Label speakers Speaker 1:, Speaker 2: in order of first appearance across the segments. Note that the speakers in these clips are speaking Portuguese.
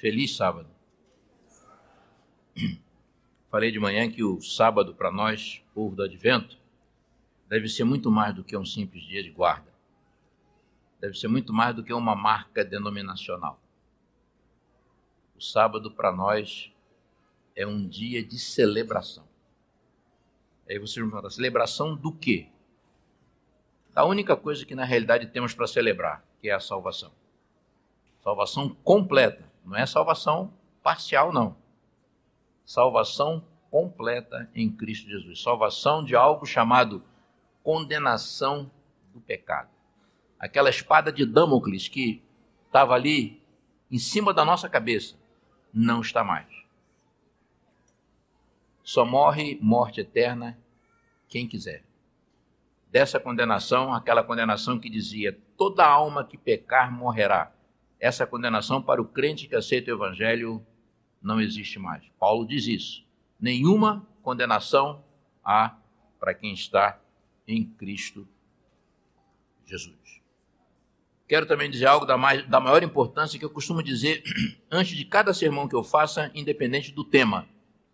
Speaker 1: Feliz sábado. Falei de manhã que o sábado para nós, povo do Advento, deve ser muito mais do que um simples dia de guarda. Deve ser muito mais do que uma marca denominacional. O sábado para nós é um dia de celebração. Aí você me fala, celebração do quê? Da única coisa que na realidade temos para celebrar, que é a salvação. Salvação completa, não é salvação parcial, não. Salvação completa em Cristo Jesus. Salvação de algo chamado condenação do pecado. Aquela espada de Damocles que estava ali em cima da nossa cabeça, não está mais. Só morre morte eterna quem quiser. Dessa condenação, aquela condenação que dizia: toda alma que pecar morrerá. Essa condenação para o crente que aceita o evangelho não existe mais. Paulo diz isso. Nenhuma condenação há para quem está em Cristo Jesus. Quero também dizer algo da, mais, da maior importância que eu costumo dizer antes de cada sermão que eu faça, independente do tema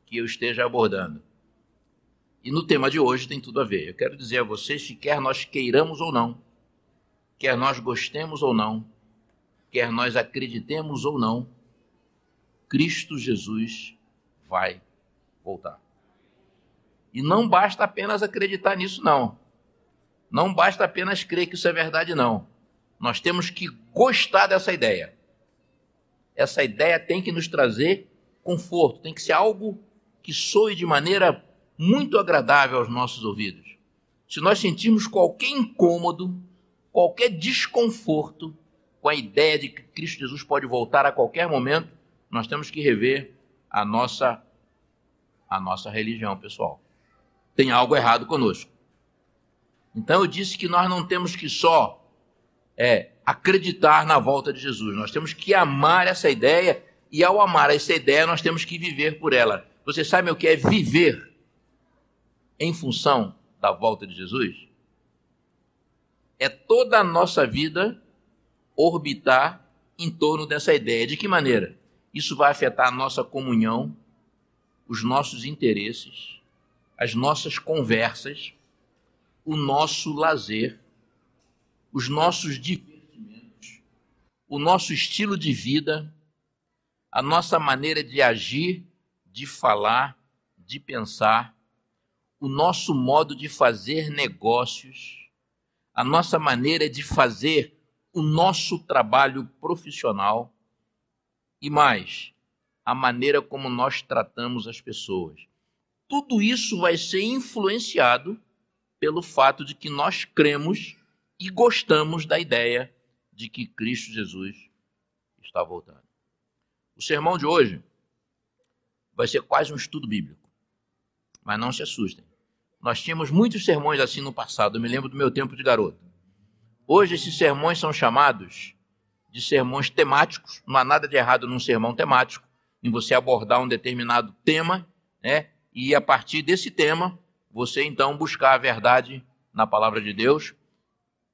Speaker 1: que eu esteja abordando. E no tema de hoje tem tudo a ver. Eu quero dizer a vocês que quer nós queiramos ou não, quer nós gostemos ou não, quer nós acreditemos ou não, Cristo Jesus vai voltar. E não basta apenas acreditar nisso, não. Não basta apenas crer que isso é verdade, não. Nós temos que gostar dessa ideia. Essa ideia tem que nos trazer conforto, tem que ser algo que soe de maneira muito agradável aos nossos ouvidos. Se nós sentirmos qualquer incômodo, qualquer desconforto com a ideia de que Cristo Jesus pode voltar a qualquer momento, nós temos que rever a nossa a nossa religião, pessoal. Tem algo errado conosco. Então eu disse que nós não temos que só é, acreditar na volta de Jesus, nós temos que amar essa ideia e ao amar essa ideia nós temos que viver por ela. Você sabe o que é viver em função da volta de Jesus? É toda a nossa vida orbitar em torno dessa ideia. De que maneira? Isso vai afetar a nossa comunhão, os nossos interesses, as nossas conversas, o nosso lazer, os nossos divertimentos, o nosso estilo de vida, a nossa maneira de agir, de falar, de pensar, o nosso modo de fazer negócios, a nossa maneira de fazer o nosso trabalho profissional e mais, a maneira como nós tratamos as pessoas. Tudo isso vai ser influenciado pelo fato de que nós cremos e gostamos da ideia de que Cristo Jesus está voltando. O sermão de hoje vai ser quase um estudo bíblico. Mas não se assustem. Nós tínhamos muitos sermões assim no passado, eu me lembro do meu tempo de garoto. Hoje esses sermões são chamados de sermões temáticos. Não há nada de errado num sermão temático, em você abordar um determinado tema, né? E a partir desse tema, você então buscar a verdade na palavra de Deus.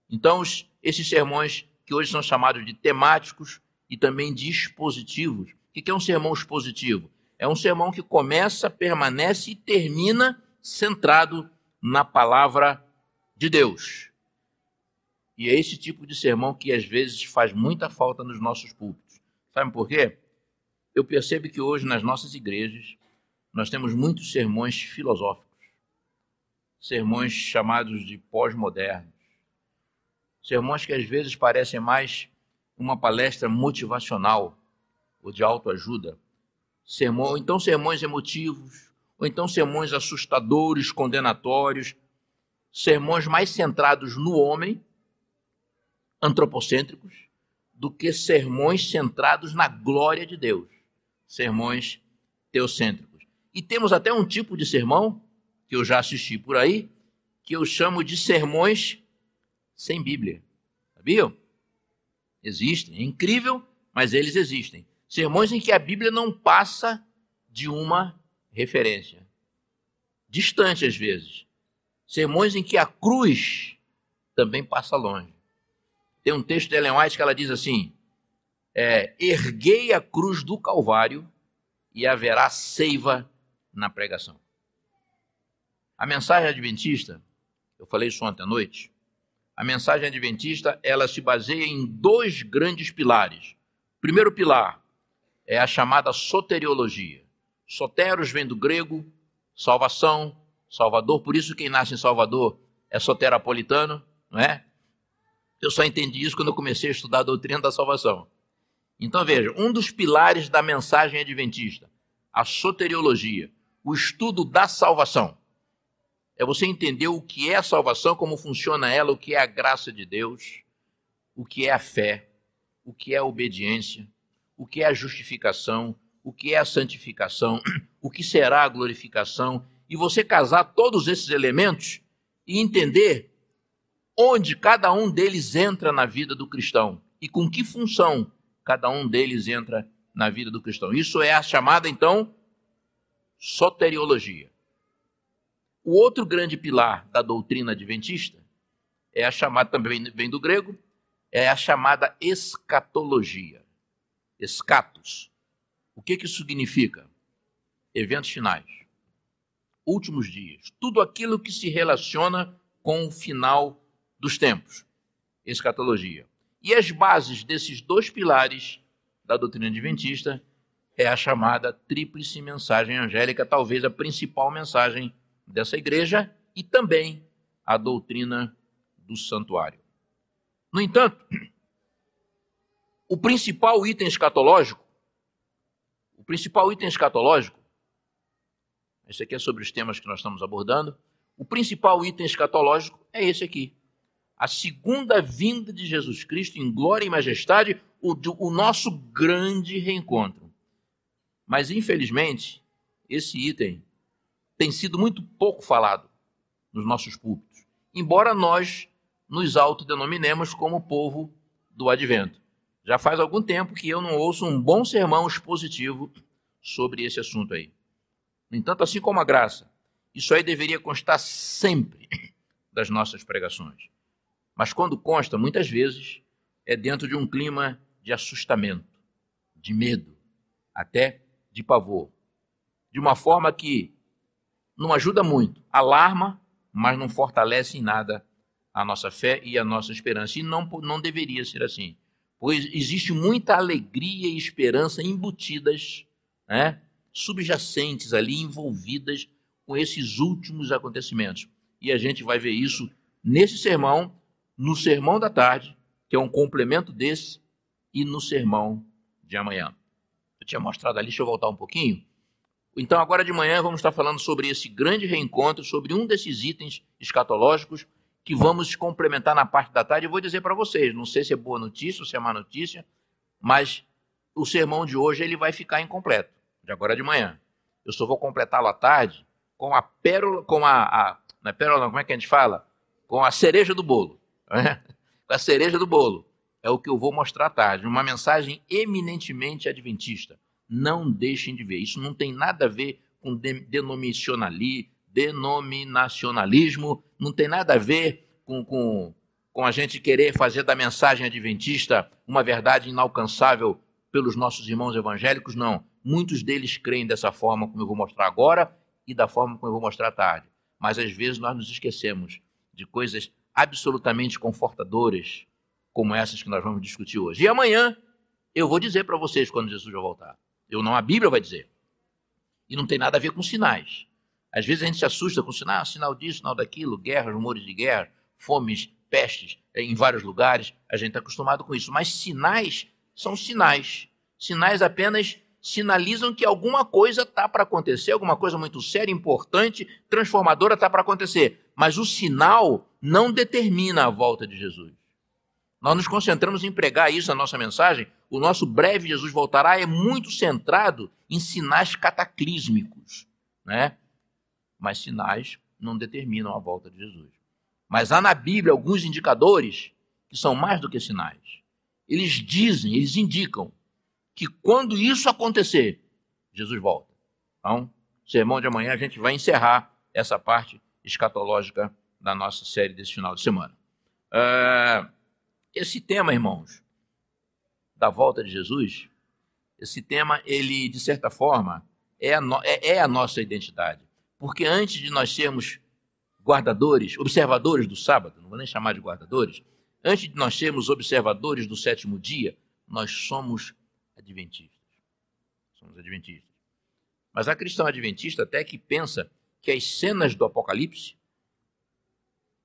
Speaker 1: Então, esses sermões que hoje são chamados de temáticos e também de expositivos. O que é um sermão expositivo? É um sermão que começa, permanece e termina centrado na palavra de Deus. E é esse tipo de sermão que às vezes faz muita falta nos nossos púlpitos. Sabe por quê? Eu percebo que hoje nas nossas igrejas nós temos muitos sermões filosóficos, sermões chamados de pós-modernos, sermões que às vezes parecem mais uma palestra motivacional ou de autoajuda, sermão, então sermões emotivos, ou então sermões assustadores, condenatórios, sermões mais centrados no homem, antropocêntricos, do que sermões centrados na glória de Deus, sermões teocêntricos. E temos até um tipo de sermão, que eu já assisti por aí, que eu chamo de sermões sem Bíblia. Sabiam? Existem. É incrível, mas eles existem. Sermões em que a Bíblia não passa de uma referência. Distante às vezes. Sermões em que a cruz também passa longe. Tem um texto de Ellen White que ela diz assim: é, erguei a cruz do Calvário e haverá seiva na pregação. A mensagem adventista, eu falei isso ontem à noite, a mensagem adventista, ela se baseia em dois grandes pilares. Primeiro pilar é a chamada soteriologia. Soteros vem do grego, salvação, Salvador, por isso quem nasce em Salvador é soterapolitano, não é? Eu só entendi isso quando eu comecei a estudar a doutrina da salvação. Então veja, um dos pilares da mensagem adventista, a soteriologia, o estudo da salvação. É você entender o que é a salvação, como funciona ela, o que é a graça de Deus, o que é a fé, o que é a obediência, o que é a justificação, o que é a santificação, o que será a glorificação e você casar todos esses elementos e entender onde cada um deles entra na vida do cristão e com que função cada um deles entra na vida do cristão. Isso é a chamada, então, soteriologia. O outro grande pilar da doutrina adventista é a chamada, também vem do grego, é a chamada escatologia. Escatos. O que, que isso significa? Eventos finais últimos dias. Tudo aquilo que se relaciona com o final dos tempos. Escatologia. E as bases desses dois pilares da doutrina adventista é a chamada tríplice mensagem angélica, talvez a principal mensagem dessa igreja e também a doutrina do santuário. No entanto, o principal item escatológico, o principal item escatológico esse aqui é sobre os temas que nós estamos abordando. O principal item escatológico é esse aqui. A segunda vinda de Jesus Cristo em glória e majestade, o, o nosso grande reencontro. Mas, infelizmente, esse item tem sido muito pouco falado nos nossos púlpitos, embora nós nos autodenominemos como povo do advento. Já faz algum tempo que eu não ouço um bom sermão expositivo sobre esse assunto aí. No entanto, assim como a graça, isso aí deveria constar sempre das nossas pregações. Mas quando consta, muitas vezes, é dentro de um clima de assustamento, de medo, até de pavor. De uma forma que não ajuda muito, alarma, mas não fortalece em nada a nossa fé e a nossa esperança. E não, não deveria ser assim, pois existe muita alegria e esperança embutidas né, subjacentes ali, envolvidas com esses últimos acontecimentos. E a gente vai ver isso nesse sermão, no sermão da tarde, que é um complemento desse, e no sermão de amanhã. Eu tinha mostrado ali, deixa eu voltar um pouquinho. Então, agora de manhã, vamos estar falando sobre esse grande reencontro, sobre um desses itens escatológicos que vamos complementar na parte da tarde. Eu vou dizer para vocês, não sei se é boa notícia ou se é má notícia, mas o sermão de hoje ele vai ficar incompleto de agora de manhã. Eu só vou completá-lo à tarde com a pérola, com a, a é pérola, como é que a gente fala? Com a cereja do bolo. Né? A cereja do bolo. É o que eu vou mostrar à tarde. Uma mensagem eminentemente adventista. Não deixem de ver. Isso não tem nada a ver com denominacionalismo, não tem nada a ver com, com, com a gente querer fazer da mensagem adventista uma verdade inalcançável pelos nossos irmãos evangélicos, não. Muitos deles creem dessa forma, como eu vou mostrar agora, e da forma como eu vou mostrar à tarde. Mas às vezes nós nos esquecemos de coisas absolutamente confortadoras, como essas que nós vamos discutir hoje. E amanhã eu vou dizer para vocês quando Jesus vai voltar. Eu não, a Bíblia vai dizer. E não tem nada a ver com sinais. Às vezes a gente se assusta com sinal, ah, sinal disso, sinal daquilo, guerras, rumores de guerra, fomes, pestes em vários lugares. A gente está acostumado com isso. Mas sinais são sinais. Sinais apenas sinalizam que alguma coisa está para acontecer, alguma coisa muito séria, importante, transformadora está para acontecer. Mas o sinal não determina a volta de Jesus. Nós nos concentramos em pregar isso na nossa mensagem. O nosso breve Jesus voltará é muito centrado em sinais cataclísmicos, né? Mas sinais não determinam a volta de Jesus. Mas há na Bíblia alguns indicadores que são mais do que sinais. Eles dizem, eles indicam que quando isso acontecer, Jesus volta. Então, sermão de amanhã a gente vai encerrar essa parte escatológica da nossa série desse final de semana. Uh, esse tema, irmãos, da volta de Jesus, esse tema, ele, de certa forma, é a, no, é, é a nossa identidade. Porque antes de nós sermos guardadores, observadores do sábado, não vou nem chamar de guardadores, antes de nós sermos observadores do sétimo dia, nós somos adventistas. Somos adventistas. Mas a cristã adventista até que pensa que as cenas do Apocalipse,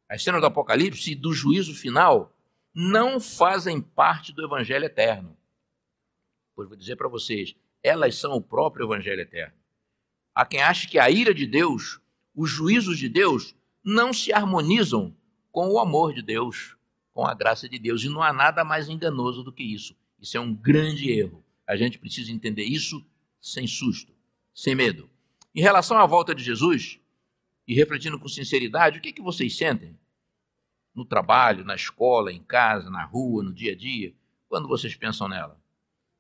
Speaker 1: as cenas do Apocalipse e do juízo final, não fazem parte do Evangelho eterno. Pois vou dizer para vocês, elas são o próprio Evangelho eterno. Há quem ache que a ira de Deus, os juízos de Deus, não se harmonizam com o amor de Deus, com a graça de Deus. E não há nada mais enganoso do que isso. Isso é um grande erro. A gente precisa entender isso sem susto, sem medo. Em relação à volta de Jesus, e refletindo com sinceridade, o que, é que vocês sentem? No trabalho, na escola, em casa, na rua, no dia a dia, quando vocês pensam nela?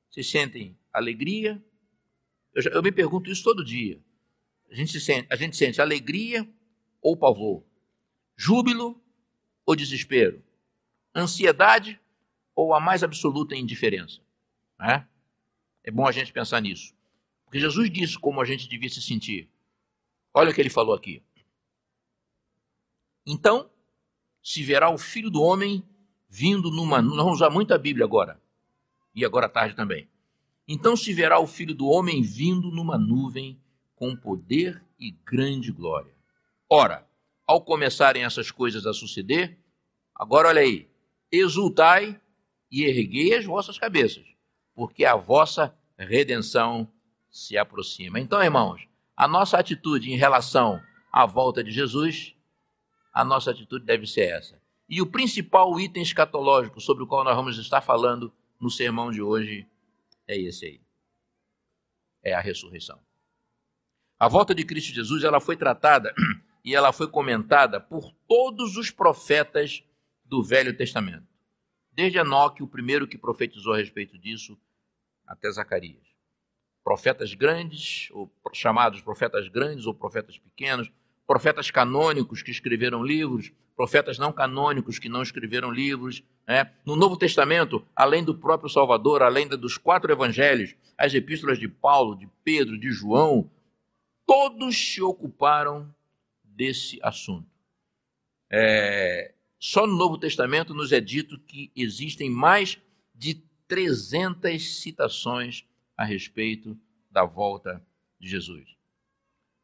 Speaker 1: Vocês sentem alegria? Eu, já, eu me pergunto isso todo dia. A gente, sente, a gente sente alegria ou pavor? Júbilo ou desespero? Ansiedade ou a mais absoluta indiferença? É? é bom a gente pensar nisso. Porque Jesus disse como a gente devia se sentir. Olha o que ele falou aqui. Então, se verá o filho do homem vindo numa. Nós vamos usar muito a Bíblia agora. E agora à tarde também. Então se verá o filho do homem vindo numa nuvem com poder e grande glória. Ora, ao começarem essas coisas a suceder, agora olha aí, exultai e erguei as vossas cabeças, porque a vossa redenção se aproxima. Então, irmãos, a nossa atitude em relação à volta de Jesus a nossa atitude deve ser essa. E o principal item escatológico sobre o qual nós vamos estar falando no sermão de hoje é esse aí. É a ressurreição. A volta de Cristo Jesus, ela foi tratada e ela foi comentada por todos os profetas do Velho Testamento. Desde Enoque, o primeiro que profetizou a respeito disso, até Zacarias. Profetas grandes, ou chamados profetas grandes ou profetas pequenos, profetas canônicos que escreveram livros, profetas não canônicos que não escreveram livros. Né? No Novo Testamento, além do próprio Salvador, além dos quatro evangelhos, as epístolas de Paulo, de Pedro, de João, todos se ocuparam desse assunto. É, só no Novo Testamento nos é dito que existem mais de 300 citações a respeito da volta de Jesus.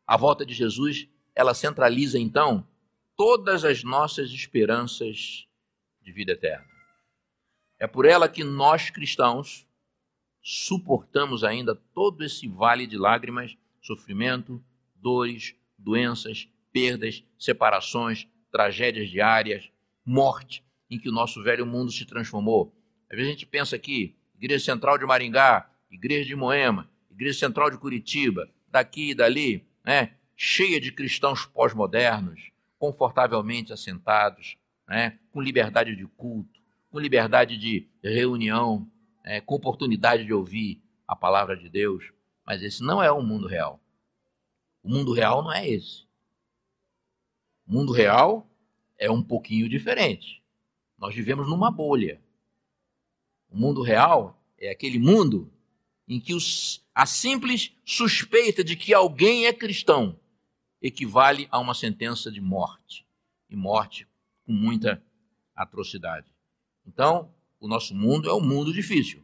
Speaker 1: A volta de Jesus ela centraliza então todas as nossas esperanças de vida eterna. É por ela que nós cristãos suportamos ainda todo esse vale de lágrimas, sofrimento, dores, doenças, perdas, separações, tragédias diárias, morte, em que o nosso velho mundo se transformou. Às vezes a gente pensa aqui, Igreja Central de Maringá, Igreja de Moema, Igreja Central de Curitiba, daqui e dali, né? cheia de cristãos pós-modernos, confortavelmente assentados, né, com liberdade de culto, com liberdade de reunião, é, com oportunidade de ouvir a palavra de Deus. Mas esse não é o mundo real. O mundo real não é esse. O mundo real é um pouquinho diferente. Nós vivemos numa bolha. O mundo real é aquele mundo em que os, a simples suspeita de que alguém é cristão equivale a uma sentença de morte, e morte com muita atrocidade. Então, o nosso mundo é um mundo difícil.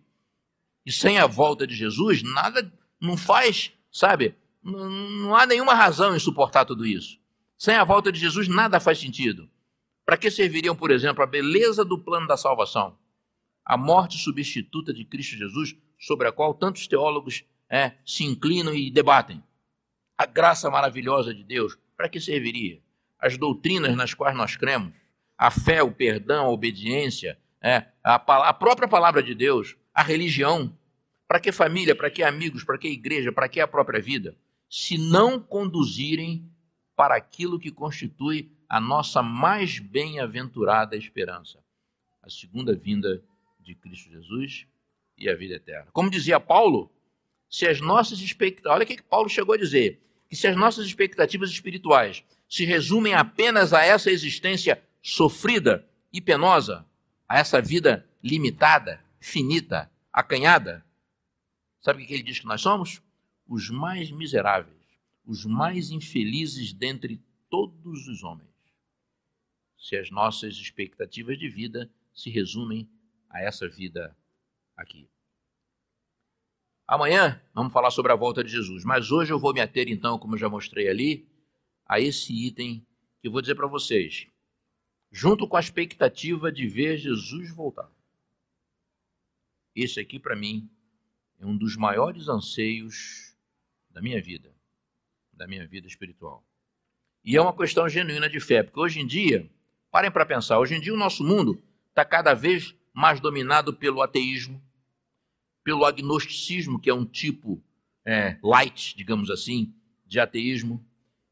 Speaker 1: E sem a volta de Jesus, nada não faz, sabe? Não, não há nenhuma razão em suportar tudo isso. Sem a volta de Jesus, nada faz sentido. Para que serviriam, por exemplo, a beleza do plano da salvação? A morte substituta de Cristo Jesus, sobre a qual tantos teólogos é, se inclinam e debatem a graça maravilhosa de Deus, para que serviria? As doutrinas nas quais nós cremos, a fé, o perdão, a obediência, é, a, a própria palavra de Deus, a religião. Para que família, para que amigos, para que igreja, para que a própria vida? Se não conduzirem para aquilo que constitui a nossa mais bem-aventurada esperança, a segunda vinda de Cristo Jesus e a vida eterna. Como dizia Paulo, se as nossas expectativas. Olha o que Paulo chegou a dizer que se as nossas expectativas espirituais se resumem apenas a essa existência sofrida e penosa, a essa vida limitada, finita, acanhada, sabe o que ele diz que nós somos? Os mais miseráveis, os mais infelizes dentre todos os homens. Se as nossas expectativas de vida se resumem a essa vida aqui. Amanhã vamos falar sobre a volta de Jesus, mas hoje eu vou me ater, então, como eu já mostrei ali, a esse item que eu vou dizer para vocês, junto com a expectativa de ver Jesus voltar. Esse aqui, para mim, é um dos maiores anseios da minha vida, da minha vida espiritual. E é uma questão genuína de fé, porque hoje em dia, parem para pensar, hoje em dia o nosso mundo está cada vez mais dominado pelo ateísmo, pelo agnosticismo, que é um tipo é, light, digamos assim, de ateísmo,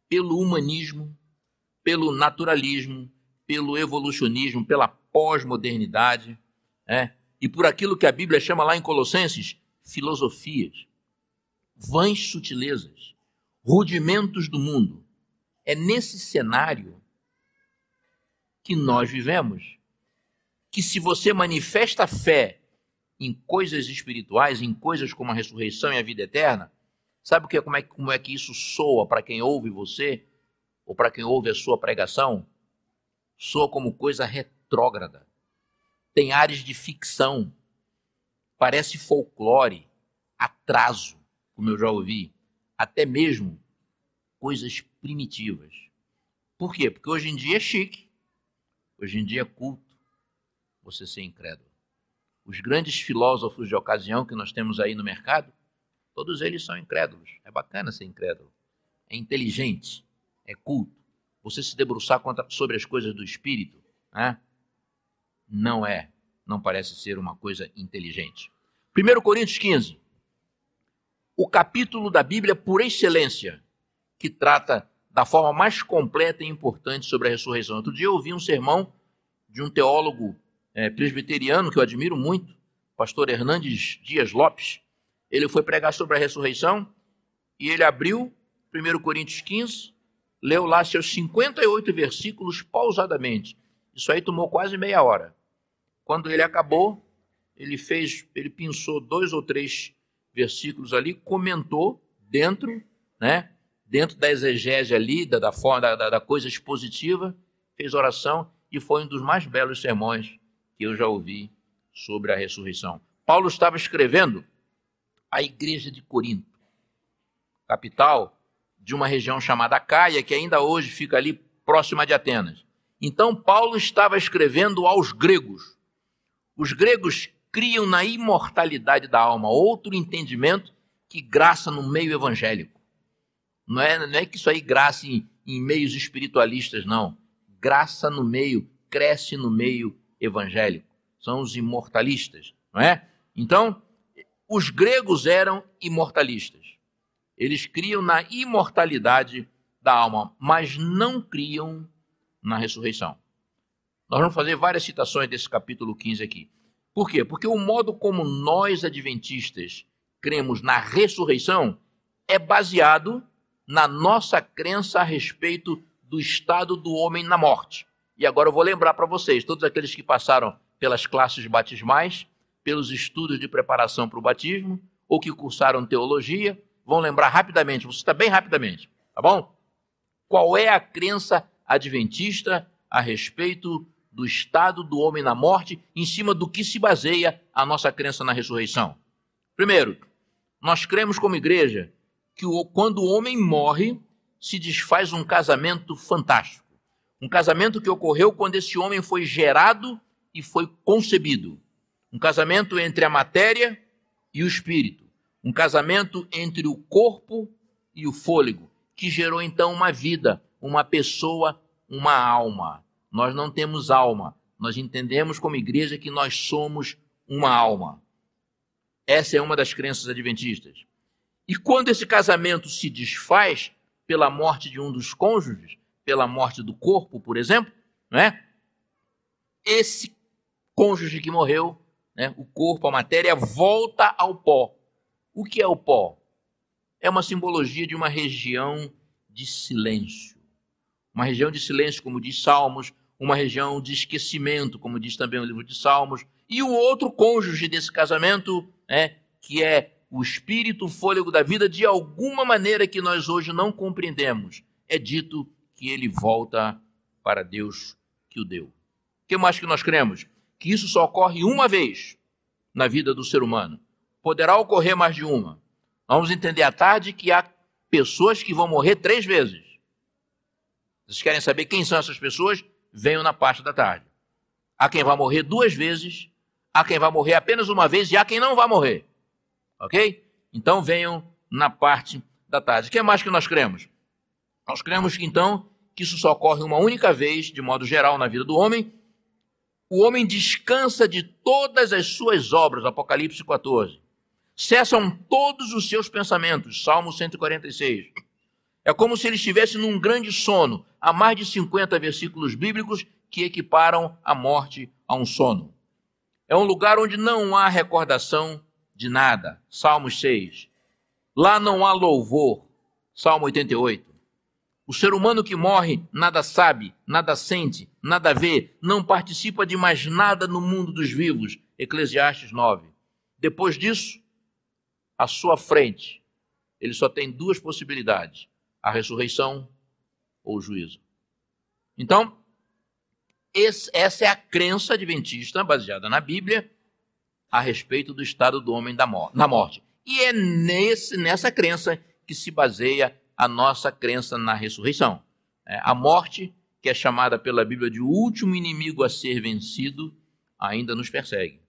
Speaker 1: pelo humanismo, pelo naturalismo, pelo evolucionismo, pela pós-modernidade, é, e por aquilo que a Bíblia chama lá em Colossenses filosofias, vãs sutilezas, rudimentos do mundo. É nesse cenário que nós vivemos. Que se você manifesta fé em coisas espirituais, em coisas como a ressurreição e a vida eterna, sabe o que, como, é, como é que isso soa para quem ouve você, ou para quem ouve a sua pregação? Soa como coisa retrógrada. Tem áreas de ficção. Parece folclore, atraso, como eu já ouvi, até mesmo coisas primitivas. Por quê? Porque hoje em dia é chique, hoje em dia é culto você ser incrédulo os grandes filósofos de ocasião que nós temos aí no mercado, todos eles são incrédulos. É bacana ser incrédulo. É inteligente, é culto. Você se debruçar sobre as coisas do espírito, né? não é, não parece ser uma coisa inteligente. 1 Coríntios 15, o capítulo da Bíblia por excelência, que trata da forma mais completa e importante sobre a ressurreição. Outro dia eu ouvi um sermão de um teólogo é, presbiteriano, que eu admiro muito, pastor Hernandes Dias Lopes, ele foi pregar sobre a ressurreição e ele abriu 1 Coríntios 15, leu lá seus 58 versículos pausadamente. Isso aí tomou quase meia hora. Quando ele acabou, ele fez, ele pensou dois ou três versículos ali, comentou dentro, né, dentro da exegese ali, da, da forma da, da coisa expositiva, fez oração e foi um dos mais belos sermões que eu já ouvi sobre a ressurreição. Paulo estava escrevendo à igreja de Corinto, capital de uma região chamada Caia, que ainda hoje fica ali próxima de Atenas. Então, Paulo estava escrevendo aos gregos. Os gregos criam na imortalidade da alma outro entendimento que graça no meio evangélico. Não é, não é que isso aí graça em, em meios espiritualistas, não. Graça no meio, cresce no meio evangélico, são os imortalistas, não é? Então, os gregos eram imortalistas. Eles criam na imortalidade da alma, mas não criam na ressurreição. Nós vamos fazer várias citações desse capítulo 15 aqui. Por quê? Porque o modo como nós adventistas cremos na ressurreição é baseado na nossa crença a respeito do estado do homem na morte. E agora eu vou lembrar para vocês, todos aqueles que passaram pelas classes batismais, pelos estudos de preparação para o batismo, ou que cursaram teologia, vão lembrar rapidamente, você está bem rapidamente, tá bom? Qual é a crença adventista a respeito do estado do homem na morte, em cima do que se baseia a nossa crença na ressurreição? Primeiro, nós cremos como igreja que quando o homem morre, se desfaz um casamento fantástico. Um casamento que ocorreu quando esse homem foi gerado e foi concebido. Um casamento entre a matéria e o espírito. Um casamento entre o corpo e o fôlego, que gerou então uma vida, uma pessoa, uma alma. Nós não temos alma. Nós entendemos como igreja que nós somos uma alma. Essa é uma das crenças adventistas. E quando esse casamento se desfaz pela morte de um dos cônjuges, pela morte do corpo, por exemplo, não é? Esse cônjuge que morreu, né, o corpo, a matéria, volta ao pó. O que é o pó? É uma simbologia de uma região de silêncio. Uma região de silêncio, como diz Salmos, uma região de esquecimento, como diz também o livro de Salmos. E o outro cônjuge desse casamento né, que é o espírito, o fôlego da vida, de alguma maneira que nós hoje não compreendemos, é dito que ele volta para Deus que o deu. O que mais que nós cremos? Que isso só ocorre uma vez na vida do ser humano. Poderá ocorrer mais de uma. Vamos entender à tarde que há pessoas que vão morrer três vezes. Vocês querem saber quem são essas pessoas? Venham na parte da tarde. Há quem vai morrer duas vezes, há quem vai morrer apenas uma vez e há quem não vai morrer. Ok? Então venham na parte da tarde. O que mais que nós cremos? Nós cremos que então que isso só ocorre uma única vez, de modo geral, na vida do homem. O homem descansa de todas as suas obras, Apocalipse 14. Cessam todos os seus pensamentos, Salmo 146. É como se ele estivesse num grande sono. Há mais de 50 versículos bíblicos que equiparam a morte a um sono. É um lugar onde não há recordação de nada. Salmo 6. Lá não há louvor. Salmo 88. O ser humano que morre nada sabe, nada sente, nada vê, não participa de mais nada no mundo dos vivos. Eclesiastes 9. Depois disso, à sua frente, ele só tem duas possibilidades: a ressurreição ou o juízo. Então, esse, essa é a crença adventista baseada na Bíblia a respeito do estado do homem da mor na morte. E é nesse, nessa crença que se baseia a nossa crença na ressurreição. É, a morte, que é chamada pela Bíblia de último inimigo a ser vencido, ainda nos persegue,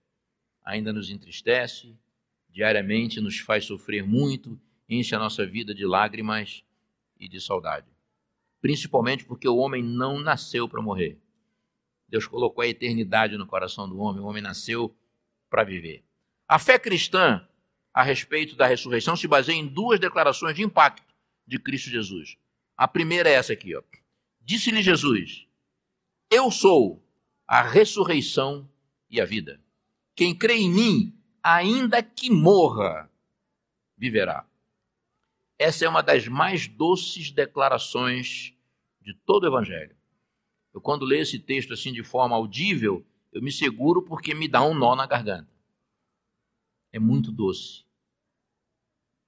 Speaker 1: ainda nos entristece, diariamente nos faz sofrer muito, enche a nossa vida de lágrimas e de saudade. Principalmente porque o homem não nasceu para morrer. Deus colocou a eternidade no coração do homem, o homem nasceu para viver. A fé cristã a respeito da ressurreição se baseia em duas declarações de impacto de Cristo Jesus. A primeira é essa aqui, ó. Disse-lhe Jesus: Eu sou a ressurreição e a vida. Quem crê em mim, ainda que morra, viverá. Essa é uma das mais doces declarações de todo o evangelho. Eu, quando leio esse texto assim de forma audível, eu me seguro porque me dá um nó na garganta. É muito doce.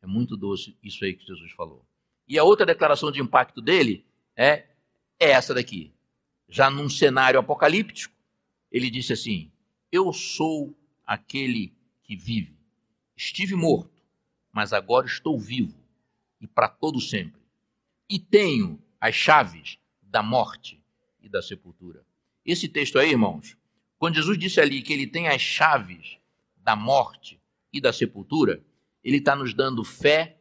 Speaker 1: É muito doce isso aí que Jesus falou. E a outra declaração de impacto dele é, é essa daqui. Já num cenário apocalíptico, ele disse assim: Eu sou aquele que vive. Estive morto, mas agora estou vivo e para todo sempre. E tenho as chaves da morte e da sepultura. Esse texto aí, irmãos, quando Jesus disse ali que ele tem as chaves da morte e da sepultura, ele está nos dando fé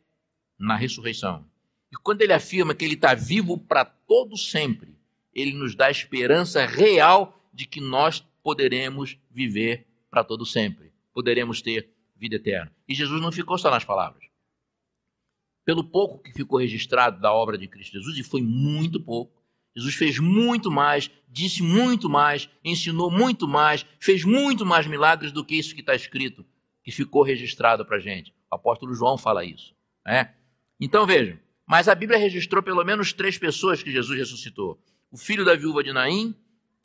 Speaker 1: na ressurreição. E quando ele afirma que ele está vivo para todo sempre, ele nos dá a esperança real de que nós poderemos viver para todo sempre, poderemos ter vida eterna. E Jesus não ficou só nas palavras. Pelo pouco que ficou registrado da obra de Cristo Jesus, e foi muito pouco, Jesus fez muito mais, disse muito mais, ensinou muito mais, fez muito mais milagres do que isso que está escrito, que ficou registrado para a gente. O apóstolo João fala isso. Né? Então vejam, mas a Bíblia registrou pelo menos três pessoas que Jesus ressuscitou: o filho da viúva de Naim,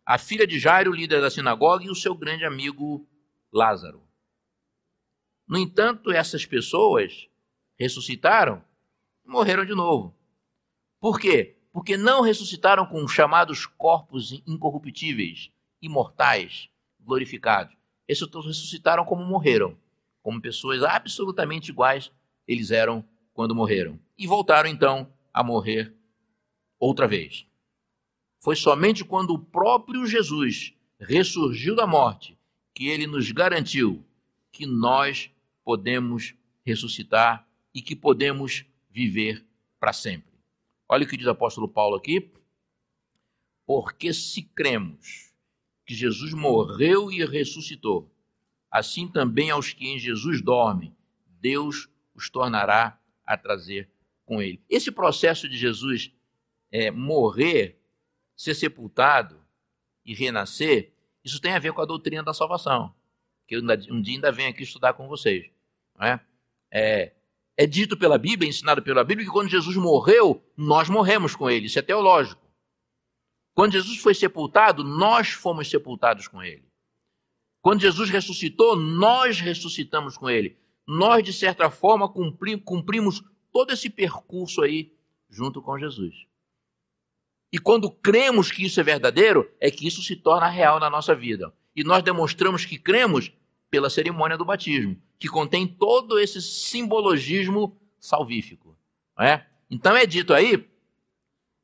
Speaker 1: a filha de Jairo, líder da sinagoga, e o seu grande amigo Lázaro. No entanto, essas pessoas ressuscitaram e morreram de novo. Por quê? porque não ressuscitaram com chamados corpos incorruptíveis, imortais, glorificados. Esses ressuscitaram como morreram, como pessoas absolutamente iguais eles eram quando morreram. E voltaram então a morrer outra vez. Foi somente quando o próprio Jesus ressurgiu da morte que ele nos garantiu que nós podemos ressuscitar e que podemos viver para sempre. Olha o que diz o apóstolo Paulo aqui. Porque se cremos que Jesus morreu e ressuscitou, assim também aos que em Jesus dormem, Deus os tornará a trazer com ele. Esse processo de Jesus é, morrer, ser sepultado e renascer, isso tem a ver com a doutrina da salvação, que eu um dia ainda venho aqui estudar com vocês. É? É, é dito pela Bíblia, ensinado pela Bíblia, que quando Jesus morreu, nós morremos com ele. Isso é teológico. Quando Jesus foi sepultado, nós fomos sepultados com ele. Quando Jesus ressuscitou, nós ressuscitamos com ele. Nós, de certa forma, cumprimos todo esse percurso aí junto com Jesus. E quando cremos que isso é verdadeiro, é que isso se torna real na nossa vida. E nós demonstramos que cremos pela cerimônia do batismo, que contém todo esse simbologismo salvífico. É? Então é dito aí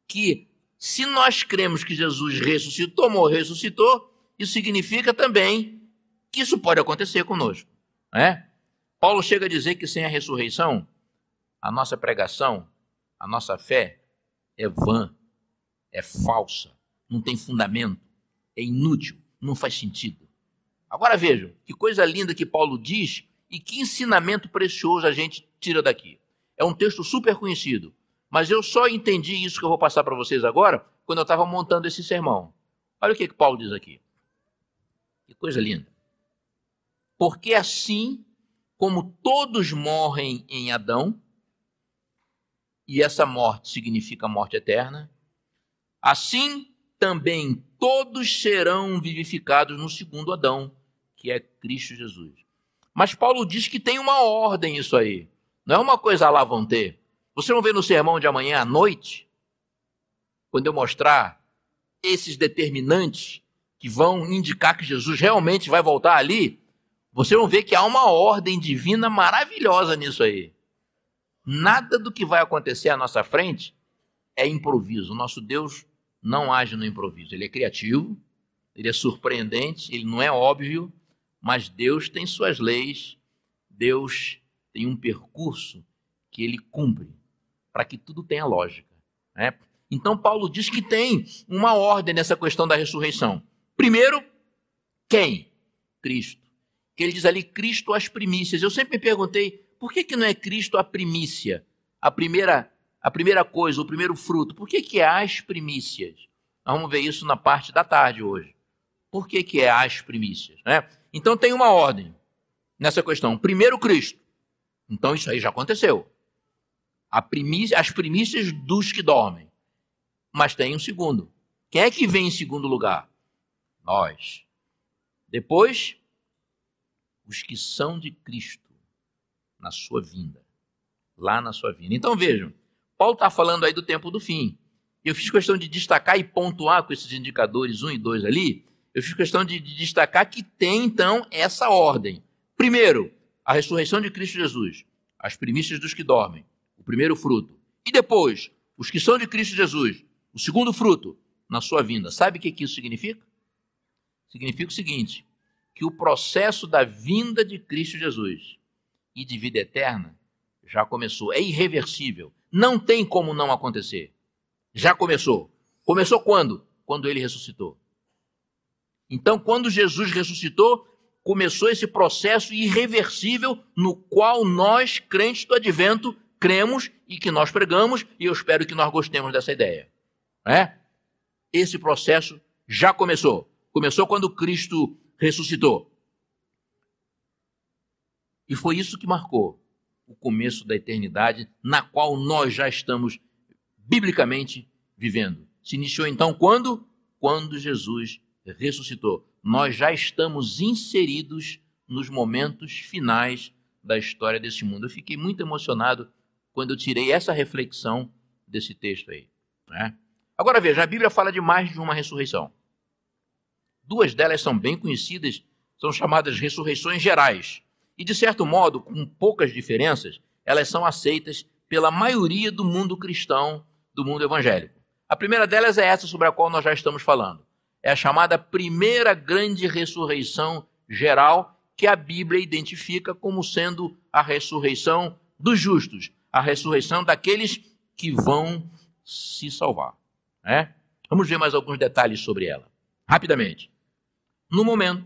Speaker 1: que se nós cremos que Jesus ressuscitou, morreu, ressuscitou, isso significa também que isso pode acontecer conosco. É? Paulo chega a dizer que sem a ressurreição, a nossa pregação, a nossa fé é vã é falsa, não tem fundamento, é inútil, não faz sentido. Agora vejam, que coisa linda que Paulo diz e que ensinamento precioso a gente tira daqui. É um texto super conhecido, mas eu só entendi isso que eu vou passar para vocês agora quando eu estava montando esse sermão. Olha o que, que Paulo diz aqui. Que coisa linda. Porque assim como todos morrem em Adão, e essa morte significa morte eterna, Assim também todos serão vivificados no segundo Adão, que é Cristo Jesus. Mas Paulo diz que tem uma ordem isso aí. Não é uma coisa lá vão ter. Você não vê no sermão de amanhã à noite, quando eu mostrar esses determinantes que vão indicar que Jesus realmente vai voltar ali, você vai ver que há uma ordem divina maravilhosa nisso aí. Nada do que vai acontecer à nossa frente é improviso. O nosso Deus não age no improviso. Ele é criativo, ele é surpreendente, ele não é óbvio, mas Deus tem suas leis, Deus tem um percurso que ele cumpre para que tudo tenha lógica. Né? Então, Paulo diz que tem uma ordem nessa questão da ressurreição. Primeiro, quem? Cristo. Que ele diz ali, Cristo as primícias. Eu sempre me perguntei, por que, que não é Cristo a primícia? A primeira a primeira coisa, o primeiro fruto. Por que, que é as primícias? Nós vamos ver isso na parte da tarde hoje. Por que, que é as primícias? Né? Então tem uma ordem nessa questão. Primeiro Cristo. Então isso aí já aconteceu. Primícia, as primícias dos que dormem. Mas tem um segundo. Quem é que vem em segundo lugar? Nós. Depois, os que são de Cristo na sua vinda. Lá na sua vinda. Então vejam, Paulo está falando aí do tempo do fim. Eu fiz questão de destacar e pontuar com esses indicadores 1 e 2 ali. Eu fiz questão de, de destacar que tem, então, essa ordem. Primeiro, a ressurreição de Cristo Jesus, as primícias dos que dormem, o primeiro fruto. E depois, os que são de Cristo Jesus, o segundo fruto, na sua vinda. Sabe o que, que isso significa? Significa o seguinte: que o processo da vinda de Cristo Jesus e de vida eterna já começou, é irreversível. Não tem como não acontecer. Já começou. Começou quando? Quando ele ressuscitou. Então, quando Jesus ressuscitou, começou esse processo irreversível no qual nós, crentes do advento, cremos e que nós pregamos, e eu espero que nós gostemos dessa ideia. É? Esse processo já começou. Começou quando Cristo ressuscitou. E foi isso que marcou o começo da eternidade, na qual nós já estamos biblicamente vivendo. Se iniciou então quando? Quando Jesus ressuscitou. Nós já estamos inseridos nos momentos finais da história desse mundo. Eu fiquei muito emocionado quando eu tirei essa reflexão desse texto aí. Né? Agora veja, a Bíblia fala de mais de uma ressurreição. Duas delas são bem conhecidas, são chamadas ressurreições gerais. E, de certo modo, com poucas diferenças, elas são aceitas pela maioria do mundo cristão, do mundo evangélico. A primeira delas é essa sobre a qual nós já estamos falando. É a chamada primeira grande ressurreição geral, que a Bíblia identifica como sendo a ressurreição dos justos, a ressurreição daqueles que vão se salvar. Né? Vamos ver mais alguns detalhes sobre ela. Rapidamente. No momento,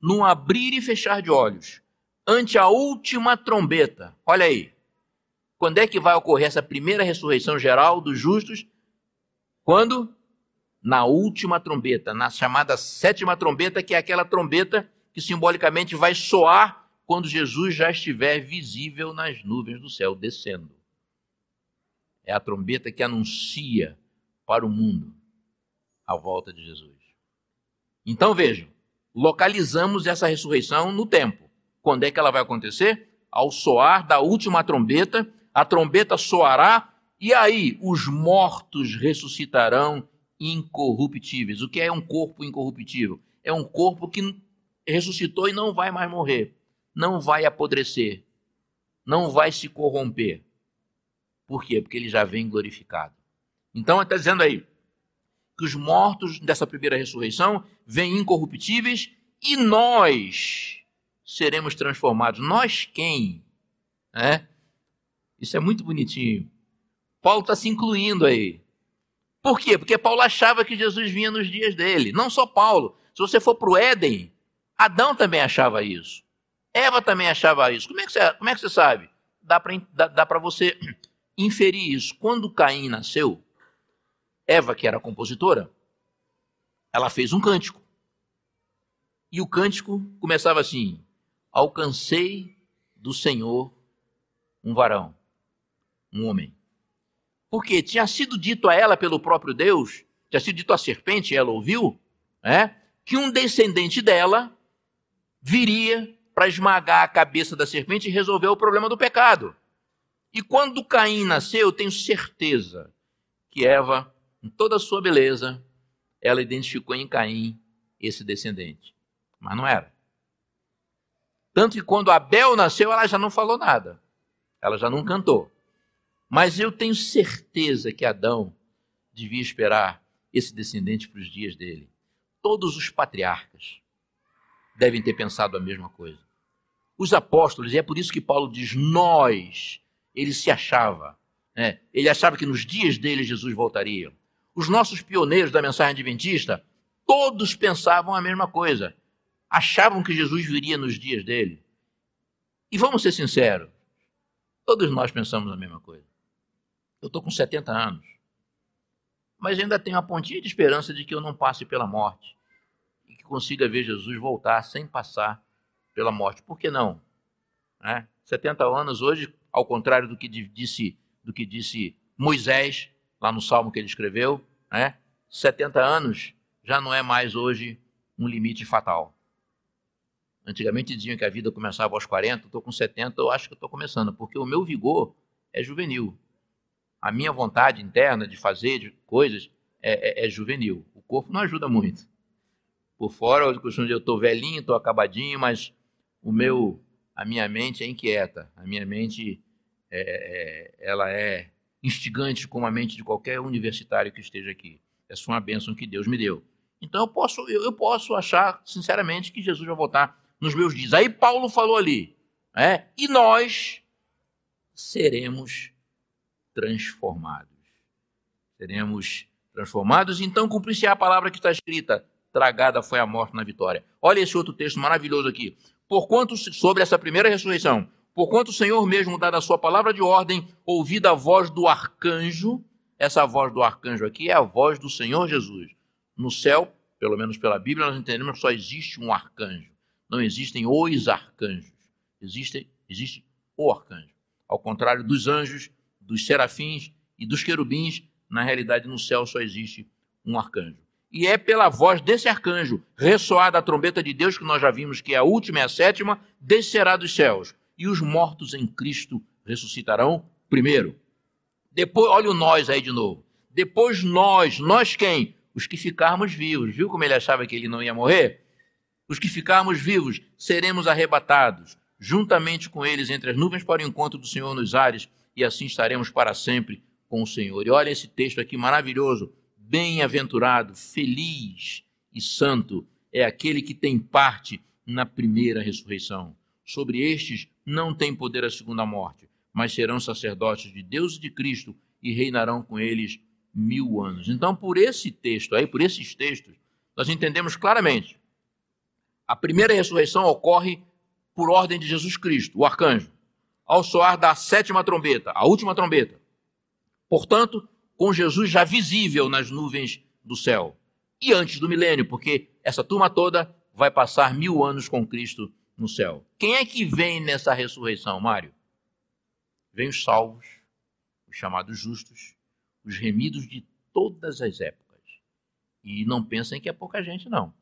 Speaker 1: num abrir e fechar de olhos, ante a última trombeta. Olha aí. Quando é que vai ocorrer essa primeira ressurreição geral dos justos? Quando? Na última trombeta, na chamada sétima trombeta, que é aquela trombeta que simbolicamente vai soar quando Jesus já estiver visível nas nuvens do céu, descendo. É a trombeta que anuncia para o mundo a volta de Jesus. Então vejam, localizamos essa ressurreição no tempo. Quando é que ela vai acontecer? Ao soar da última trombeta, a trombeta soará e aí os mortos ressuscitarão incorruptíveis. O que é um corpo incorruptível? É um corpo que ressuscitou e não vai mais morrer, não vai apodrecer, não vai se corromper. Por quê? Porque ele já vem glorificado. Então, está dizendo aí que os mortos dessa primeira ressurreição vêm incorruptíveis e nós seremos transformados. Nós quem? É? Isso é muito bonitinho. Paulo está se incluindo aí. Por quê? Porque Paulo achava que Jesus vinha nos dias dele. Não só Paulo. Se você for para o Éden, Adão também achava isso. Eva também achava isso. Como é que você, como é que você sabe? Dá para dá, dá você inferir isso. Quando Caim nasceu, Eva, que era compositora, ela fez um cântico. E o cântico começava assim: Alcancei do Senhor um varão, um homem. Porque tinha sido dito a ela pelo próprio Deus, tinha sido dito à serpente, ela ouviu, é, que um descendente dela viria para esmagar a cabeça da serpente e resolver o problema do pecado. E quando Caim nasceu, eu tenho certeza que Eva, toda a sua beleza, ela identificou em Caim esse descendente. Mas não era. Tanto que quando Abel nasceu, ela já não falou nada. Ela já não cantou. Mas eu tenho certeza que Adão devia esperar esse descendente para os dias dele. Todos os patriarcas devem ter pensado a mesma coisa. Os apóstolos, e é por isso que Paulo diz: nós ele se achava. Né? Ele achava que nos dias dele Jesus voltaria. Os nossos pioneiros da mensagem adventista, todos pensavam a mesma coisa. Achavam que Jesus viria nos dias dele. E vamos ser sinceros, todos nós pensamos a mesma coisa. Eu estou com 70 anos, mas ainda tenho a pontinha de esperança de que eu não passe pela morte e que consiga ver Jesus voltar sem passar pela morte. Por que não? Né? 70 anos hoje ao contrário do que disse, do que disse Moisés, lá no salmo que ele escreveu, né? 70 anos já não é mais hoje um limite fatal. Antigamente diziam que a vida começava aos 40, estou com 70, eu acho que estou começando, porque o meu vigor é juvenil. A minha vontade interna de fazer coisas é, é, é juvenil. O corpo não ajuda muito. Por fora, eu costumo dizer, eu estou velhinho, estou acabadinho, mas o meu, a minha mente é inquieta. A minha mente é, é, ela é instigante como a mente de qualquer universitário que esteja aqui. Essa foi uma bênção que Deus me deu. Então eu posso, eu, eu posso achar, sinceramente, que Jesus vai voltar nos meus dias. Aí Paulo falou ali, é, e nós seremos transformados. Seremos transformados, então cumprir-se a palavra que está escrita: tragada foi a morte na vitória. Olha esse outro texto maravilhoso aqui. Porquanto, sobre essa primeira ressurreição, Porquanto o Senhor mesmo, dada a sua palavra de ordem, ouvida a voz do arcanjo, essa voz do arcanjo aqui é a voz do Senhor Jesus. No céu, pelo menos pela Bíblia, nós entendemos que só existe um arcanjo. Não existem os arcanjos. Existe, existe o arcanjo. Ao contrário dos anjos, dos serafins e dos querubins, na realidade no céu só existe um arcanjo. E é pela voz desse arcanjo, ressoada a trombeta de Deus, que nós já vimos que é a última e a sétima, descerá dos céus e os mortos em Cristo ressuscitarão primeiro. Depois, olha o nós aí de novo. Depois nós, nós quem? Os que ficarmos vivos. Viu como ele achava que ele não ia morrer? Os que ficarmos vivos seremos arrebatados, juntamente com eles entre as nuvens para o encontro do Senhor nos ares, e assim estaremos para sempre com o Senhor. E olha esse texto aqui maravilhoso. Bem-aventurado, feliz e santo é aquele que tem parte na primeira ressurreição. Sobre estes não tem poder a segunda morte, mas serão sacerdotes de Deus e de Cristo e reinarão com eles mil anos. Então, por esse texto aí, por esses textos, nós entendemos claramente. A primeira ressurreição ocorre por ordem de Jesus Cristo, o arcanjo, ao soar da sétima trombeta, a última trombeta. Portanto, com Jesus já visível nas nuvens do céu. E antes do milênio, porque essa turma toda vai passar mil anos com Cristo no céu. Quem é que vem nessa ressurreição, Mário? Vem os salvos, os chamados justos, os remidos de todas as épocas. E não pensem que é pouca gente, não.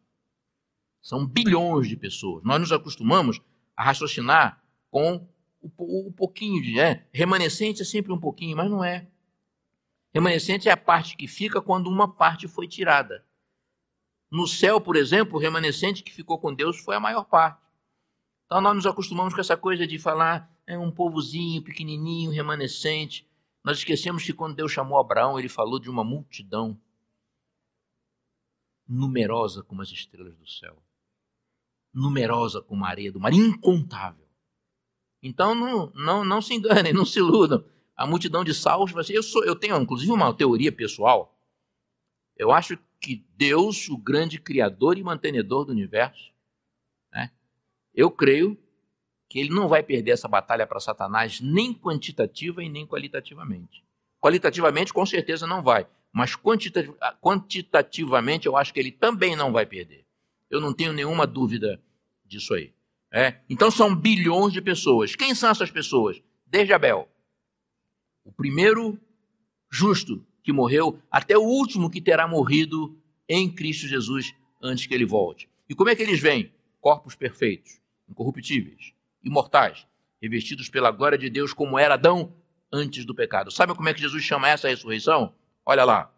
Speaker 1: São bilhões de pessoas. Nós nos acostumamos a raciocinar com o, o pouquinho de. É, remanescente é sempre um pouquinho, mas não é. Remanescente é a parte que fica quando uma parte foi tirada. No céu, por exemplo, o remanescente que ficou com Deus foi a maior parte. Então nós nos acostumamos com essa coisa de falar é um povozinho pequenininho, remanescente. Nós esquecemos que quando Deus chamou Abraão, ele falou de uma multidão numerosa como as estrelas do céu, numerosa como a areia do mar, incontável. Então não, não, não se enganem, não se iludam. A multidão de salvos vai ser. Eu, sou, eu tenho, inclusive, uma teoria pessoal. Eu acho que Deus, o grande criador e mantenedor do universo, eu creio que ele não vai perder essa batalha para Satanás nem quantitativa e nem qualitativamente. Qualitativamente, com certeza, não vai, mas quantitativamente eu acho que ele também não vai perder. Eu não tenho nenhuma dúvida disso aí. É? Então são bilhões de pessoas. Quem são essas pessoas? Desde Abel, o primeiro justo que morreu, até o último que terá morrido em Cristo Jesus antes que ele volte. E como é que eles vêm? Corpos perfeitos, incorruptíveis, imortais, revestidos pela glória de Deus, como era Adão antes do pecado. Sabe como é que Jesus chama essa ressurreição? Olha lá.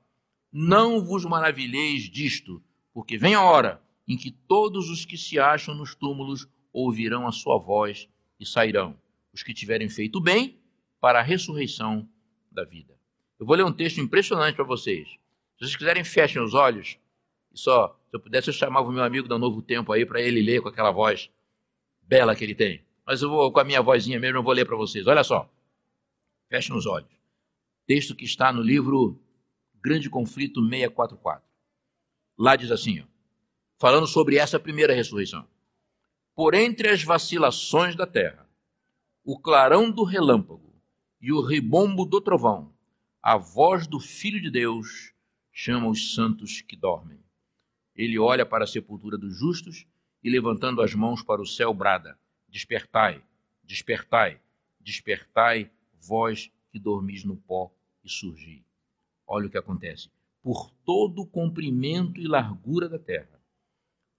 Speaker 1: Não vos maravilheis disto, porque vem a hora em que todos os que se acham nos túmulos ouvirão a sua voz e sairão. Os que tiverem feito bem, para a ressurreição da vida. Eu vou ler um texto impressionante para vocês. Se vocês quiserem, fechem os olhos. E só, se eu pudesse, eu chamava o meu amigo da Novo Tempo aí para ele ler com aquela voz bela que ele tem. Mas eu vou, com a minha vozinha mesmo, eu vou ler para vocês. Olha só. Fechem os olhos. Texto que está no livro Grande Conflito 644. Lá diz assim, ó, falando sobre essa primeira ressurreição. Por entre as vacilações da terra, o clarão do relâmpago e o ribombo do trovão, a voz do Filho de Deus chama os santos que dormem. Ele olha para a sepultura dos justos e, levantando as mãos para o céu, brada: Despertai, despertai, despertai, vós que dormis no pó e surgi. Olha o que acontece. Por todo o comprimento e largura da terra,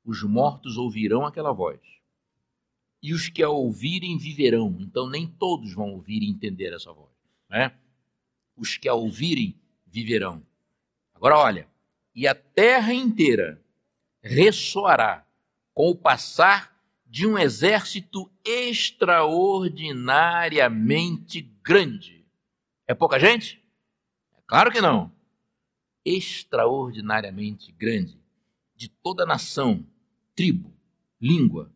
Speaker 1: os mortos ouvirão aquela voz. E os que a ouvirem viverão. Então, nem todos vão ouvir e entender essa voz. Né? Os que a ouvirem viverão. Agora, olha. E a terra inteira ressoará com o passar de um exército extraordinariamente grande. É pouca gente? É claro que não. Extraordinariamente grande, de toda nação, tribo, língua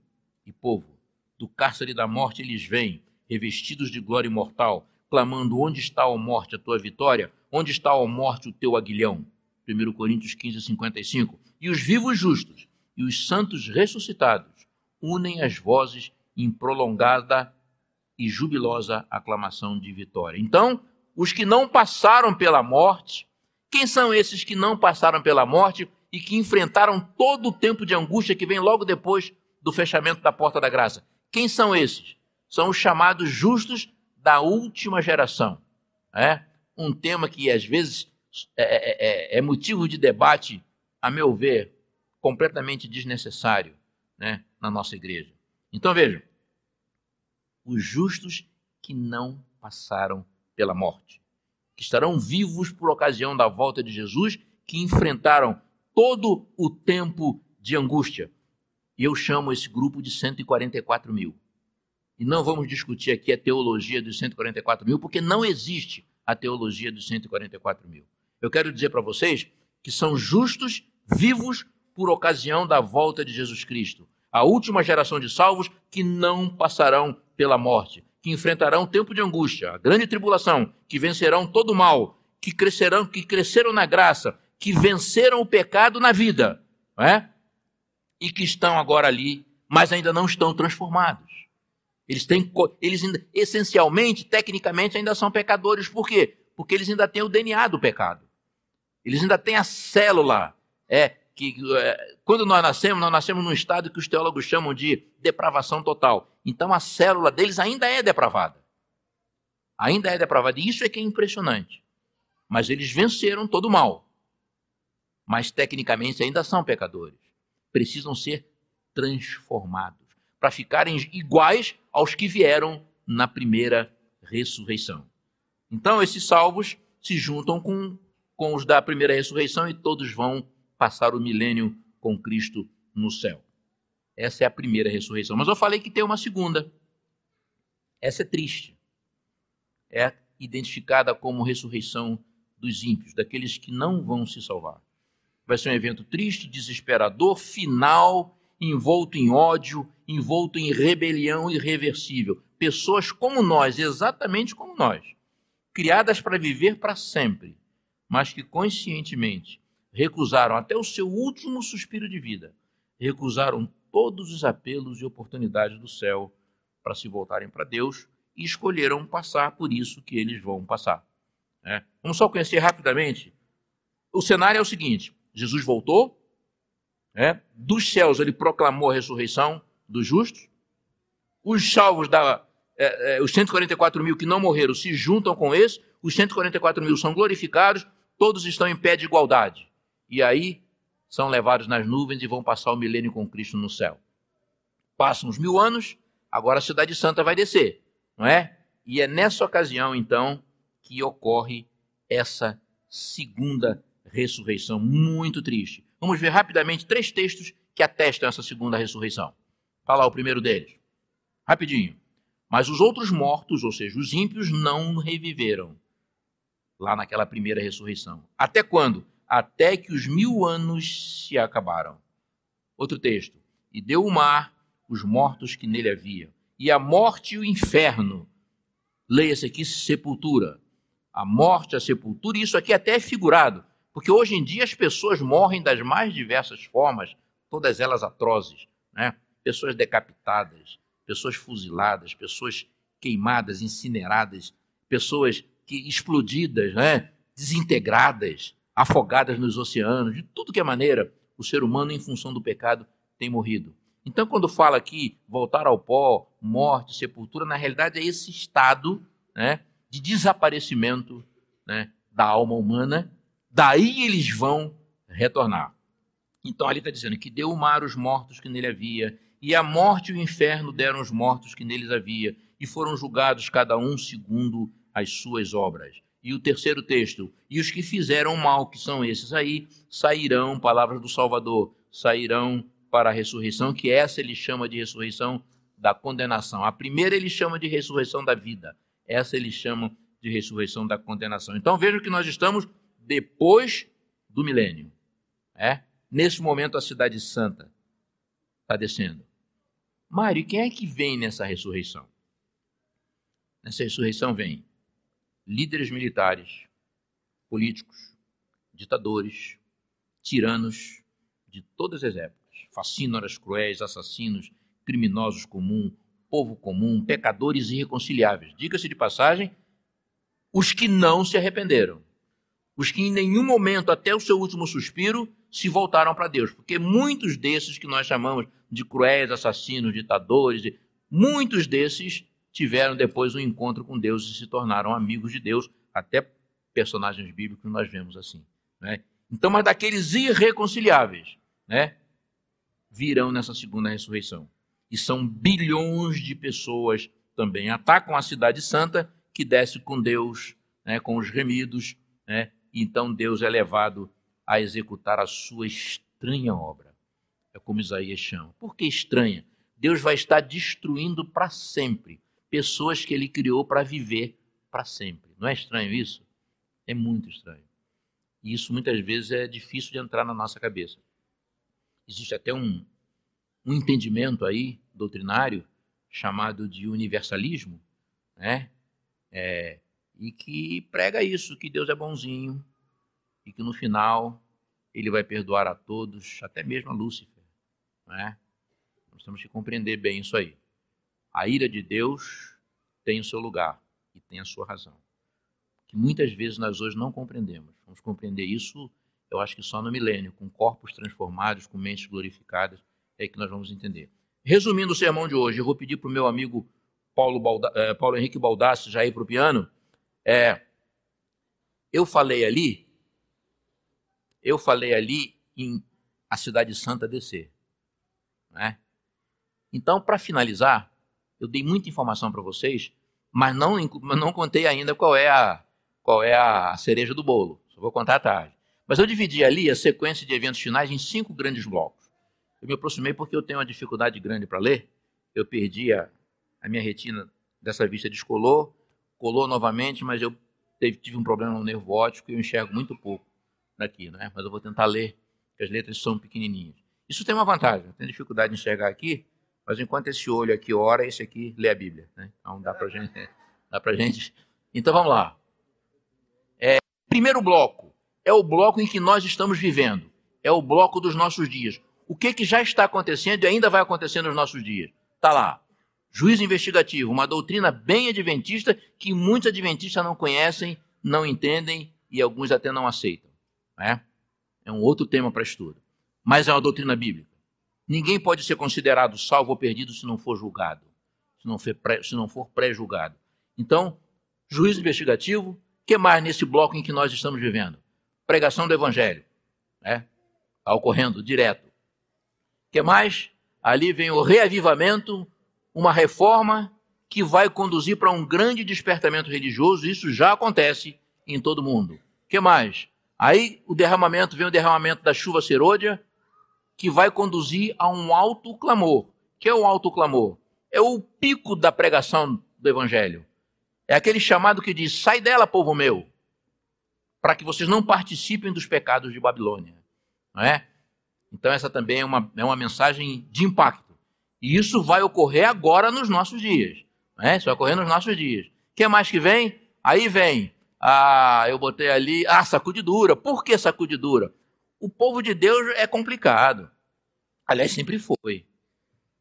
Speaker 1: e povo. Do cárcere da morte eles vêm, revestidos de glória imortal, clamando: Onde está, a morte, a tua vitória? Onde está, a morte, o teu aguilhão? 1 Coríntios 15, 55. E os vivos justos e os santos ressuscitados unem as vozes em prolongada e jubilosa aclamação de vitória. Então, os que não passaram pela morte, quem são esses que não passaram pela morte e que enfrentaram todo o tempo de angústia que vem logo depois do fechamento da porta da graça? Quem são esses? São os chamados justos da última geração. É um tema que às vezes é, é, é, é motivo de debate, a meu ver, completamente desnecessário né, na nossa igreja. Então vejam, os justos que não passaram pela morte, que estarão vivos por ocasião da volta de Jesus, que enfrentaram todo o tempo de angústia. E eu chamo esse grupo de 144 mil. E não vamos discutir aqui a teologia dos 144 mil, porque não existe a teologia dos 144 mil. Eu quero dizer para vocês que são justos, vivos por ocasião da volta de Jesus Cristo. A última geração de salvos que não passarão pela morte, que enfrentarão tempo de angústia, a grande tribulação, que vencerão todo o mal, que crescerão, que cresceram na graça, que venceram o pecado na vida, não é? E que estão agora ali, mas ainda não estão transformados. Eles têm, eles ainda, essencialmente, tecnicamente, ainda são pecadores. Por quê? Porque eles ainda têm o DNA do pecado. Eles ainda têm a célula é, que é, quando nós nascemos, nós nascemos num estado que os teólogos chamam de depravação total. Então a célula deles ainda é depravada. Ainda é depravada. E isso é que é impressionante. Mas eles venceram todo o mal. Mas tecnicamente ainda são pecadores. Precisam ser transformados, para ficarem iguais aos que vieram na primeira ressurreição. Então, esses salvos se juntam com, com os da primeira ressurreição e todos vão passar o milênio com Cristo no céu. Essa é a primeira ressurreição. Mas eu falei que tem uma segunda. Essa é triste. É identificada como ressurreição dos ímpios, daqueles que não vão se salvar. Vai ser um evento triste, desesperador, final, envolto em ódio, envolto em rebelião irreversível. Pessoas como nós, exatamente como nós, criadas para viver para sempre, mas que conscientemente recusaram até o seu último suspiro de vida, recusaram todos os apelos e oportunidades do céu para se voltarem para Deus e escolheram passar por isso que eles vão passar. Né? Vamos só conhecer rapidamente. O cenário é o seguinte: Jesus voltou, né? dos céus ele proclamou a ressurreição dos justos, os salvos da. É, é, os 144 mil que não morreram se juntam com esses, os 144 mil são glorificados, todos estão em pé de igualdade. E aí são levados nas nuvens e vão passar o milênio com Cristo no céu. Passam os mil anos, agora a Cidade Santa vai descer, não é? E é nessa ocasião, então, que ocorre essa segunda ressurreição muito triste. Vamos ver rapidamente três textos que atestam essa segunda ressurreição. Fala o primeiro deles. Rapidinho. Mas os outros mortos, ou seja, os ímpios, não reviveram lá naquela primeira ressurreição. Até quando? Até que os mil anos se acabaram. Outro texto. E deu o mar os mortos que nele havia, e a morte e o inferno. Leia-se aqui sepultura a morte, a sepultura, e isso aqui até é figurado, porque hoje em dia as pessoas morrem das mais diversas formas, todas elas atrozes, né? Pessoas decapitadas, pessoas fuziladas, pessoas queimadas, incineradas, pessoas que explodidas, né? desintegradas, afogadas nos oceanos, de tudo que é maneira, o ser humano, em função do pecado, tem morrido. Então, quando fala aqui voltar ao pó, morte, sepultura, na realidade é esse estado né, de desaparecimento né, da alma humana, daí eles vão retornar. Então ali está dizendo que deu o mar os mortos que nele havia, e a morte e o inferno deram os mortos que neles havia, e foram julgados cada um segundo as suas obras. E o terceiro texto, e os que fizeram mal, que são esses aí, sairão, palavras do Salvador, sairão para a ressurreição, que essa ele chama de ressurreição da condenação. A primeira ele chama de ressurreição da vida. Essa eles chamam de ressurreição da condenação. Então vejam que nós estamos depois do milênio. É? Nesse momento a cidade santa está descendo. Mário, quem é que vem nessa ressurreição? Nessa ressurreição vem líderes militares, políticos, ditadores, tiranos de todas as épocas, fascínoras cruéis, assassinos, criminosos comuns, povo comum, pecadores irreconciliáveis. Diga-se de passagem, os que não se arrependeram. Os que em nenhum momento, até o seu último suspiro, se voltaram para Deus. Porque muitos desses que nós chamamos de cruéis, assassinos, ditadores, muitos desses tiveram depois um encontro com Deus e se tornaram amigos de Deus, até personagens bíblicos nós vemos assim. Né? Então, mas daqueles irreconciliáveis, né, virão nessa segunda ressurreição e são bilhões de pessoas também. Atacam a cidade santa, que desce com Deus, né, com os remidos, né, então Deus é levado a executar a sua estranha obra. É como Isaías chama. Por que estranha? Deus vai estar destruindo para sempre pessoas que ele criou para viver para sempre. Não é estranho isso? É muito estranho. E isso muitas vezes é difícil de entrar na nossa cabeça. Existe até um, um entendimento aí doutrinário chamado de universalismo, né? É, e que prega isso, que Deus é bonzinho e que no final ele vai perdoar a todos, até mesmo a Lúcifer. Né? Nós temos que compreender bem isso aí. A ira de Deus tem o seu lugar e tem a sua razão. Que muitas vezes nós hoje não compreendemos. Vamos compreender isso, eu acho que só no milênio, com corpos transformados, com mentes glorificadas, é que nós vamos entender. Resumindo o sermão de hoje, eu vou pedir para o meu amigo Paulo, Balda, eh, Paulo Henrique Baldassi já ir para o piano. É, eu falei ali, eu falei ali em a Cidade Santa descer. Né? Então, para finalizar, eu dei muita informação para vocês, mas não, não contei ainda qual é, a, qual é a cereja do bolo. Só vou contar à tarde. Mas eu dividi ali a sequência de eventos finais em cinco grandes blocos. Eu me aproximei porque eu tenho uma dificuldade grande para ler. Eu perdi a, a minha retina dessa vista descolou, colou novamente, mas eu teve, tive um problema no nervo óptico e eu enxergo muito pouco daqui, né? Mas eu vou tentar ler, porque as letras são pequenininhas. Isso tem uma vantagem, eu tenho dificuldade de enxergar aqui, mas enquanto esse olho aqui ora, esse aqui lê a Bíblia, né? Então dá para gente, dá pra gente. Então vamos lá. É, primeiro bloco é o bloco em que nós estamos vivendo, é o bloco dos nossos dias. O que, que já está acontecendo e ainda vai acontecer nos nossos dias? Está lá. Juízo investigativo, uma doutrina bem adventista que muitos adventistas não conhecem, não entendem e alguns até não aceitam. Né? É um outro tema para estudo. Mas é uma doutrina bíblica. Ninguém pode ser considerado salvo ou perdido se não for julgado, se não for, pré, se não for pré-julgado. Então, juízo investigativo, que mais nesse bloco em que nós estamos vivendo? Pregação do evangelho. Né? Está ocorrendo direto. que mais? Ali vem o reavivamento uma reforma que vai conduzir para um grande despertamento religioso, isso já acontece em todo o mundo. Que mais? Aí o derramamento, vem o derramamento da chuva serôdia, que vai conduzir a um alto clamor. Que é o alto clamor? É o pico da pregação do evangelho. É aquele chamado que diz: sai dela, povo meu, para que vocês não participem dos pecados de Babilônia. Não é? Então, essa também é uma, é uma mensagem de impacto. E isso vai ocorrer agora nos nossos dias. Né? Isso vai ocorrer nos nossos dias. Que mais que vem? Aí vem. Ah, eu botei ali. Ah, sacudidura. Por que sacudidura? O povo de Deus é complicado. Aliás, sempre foi.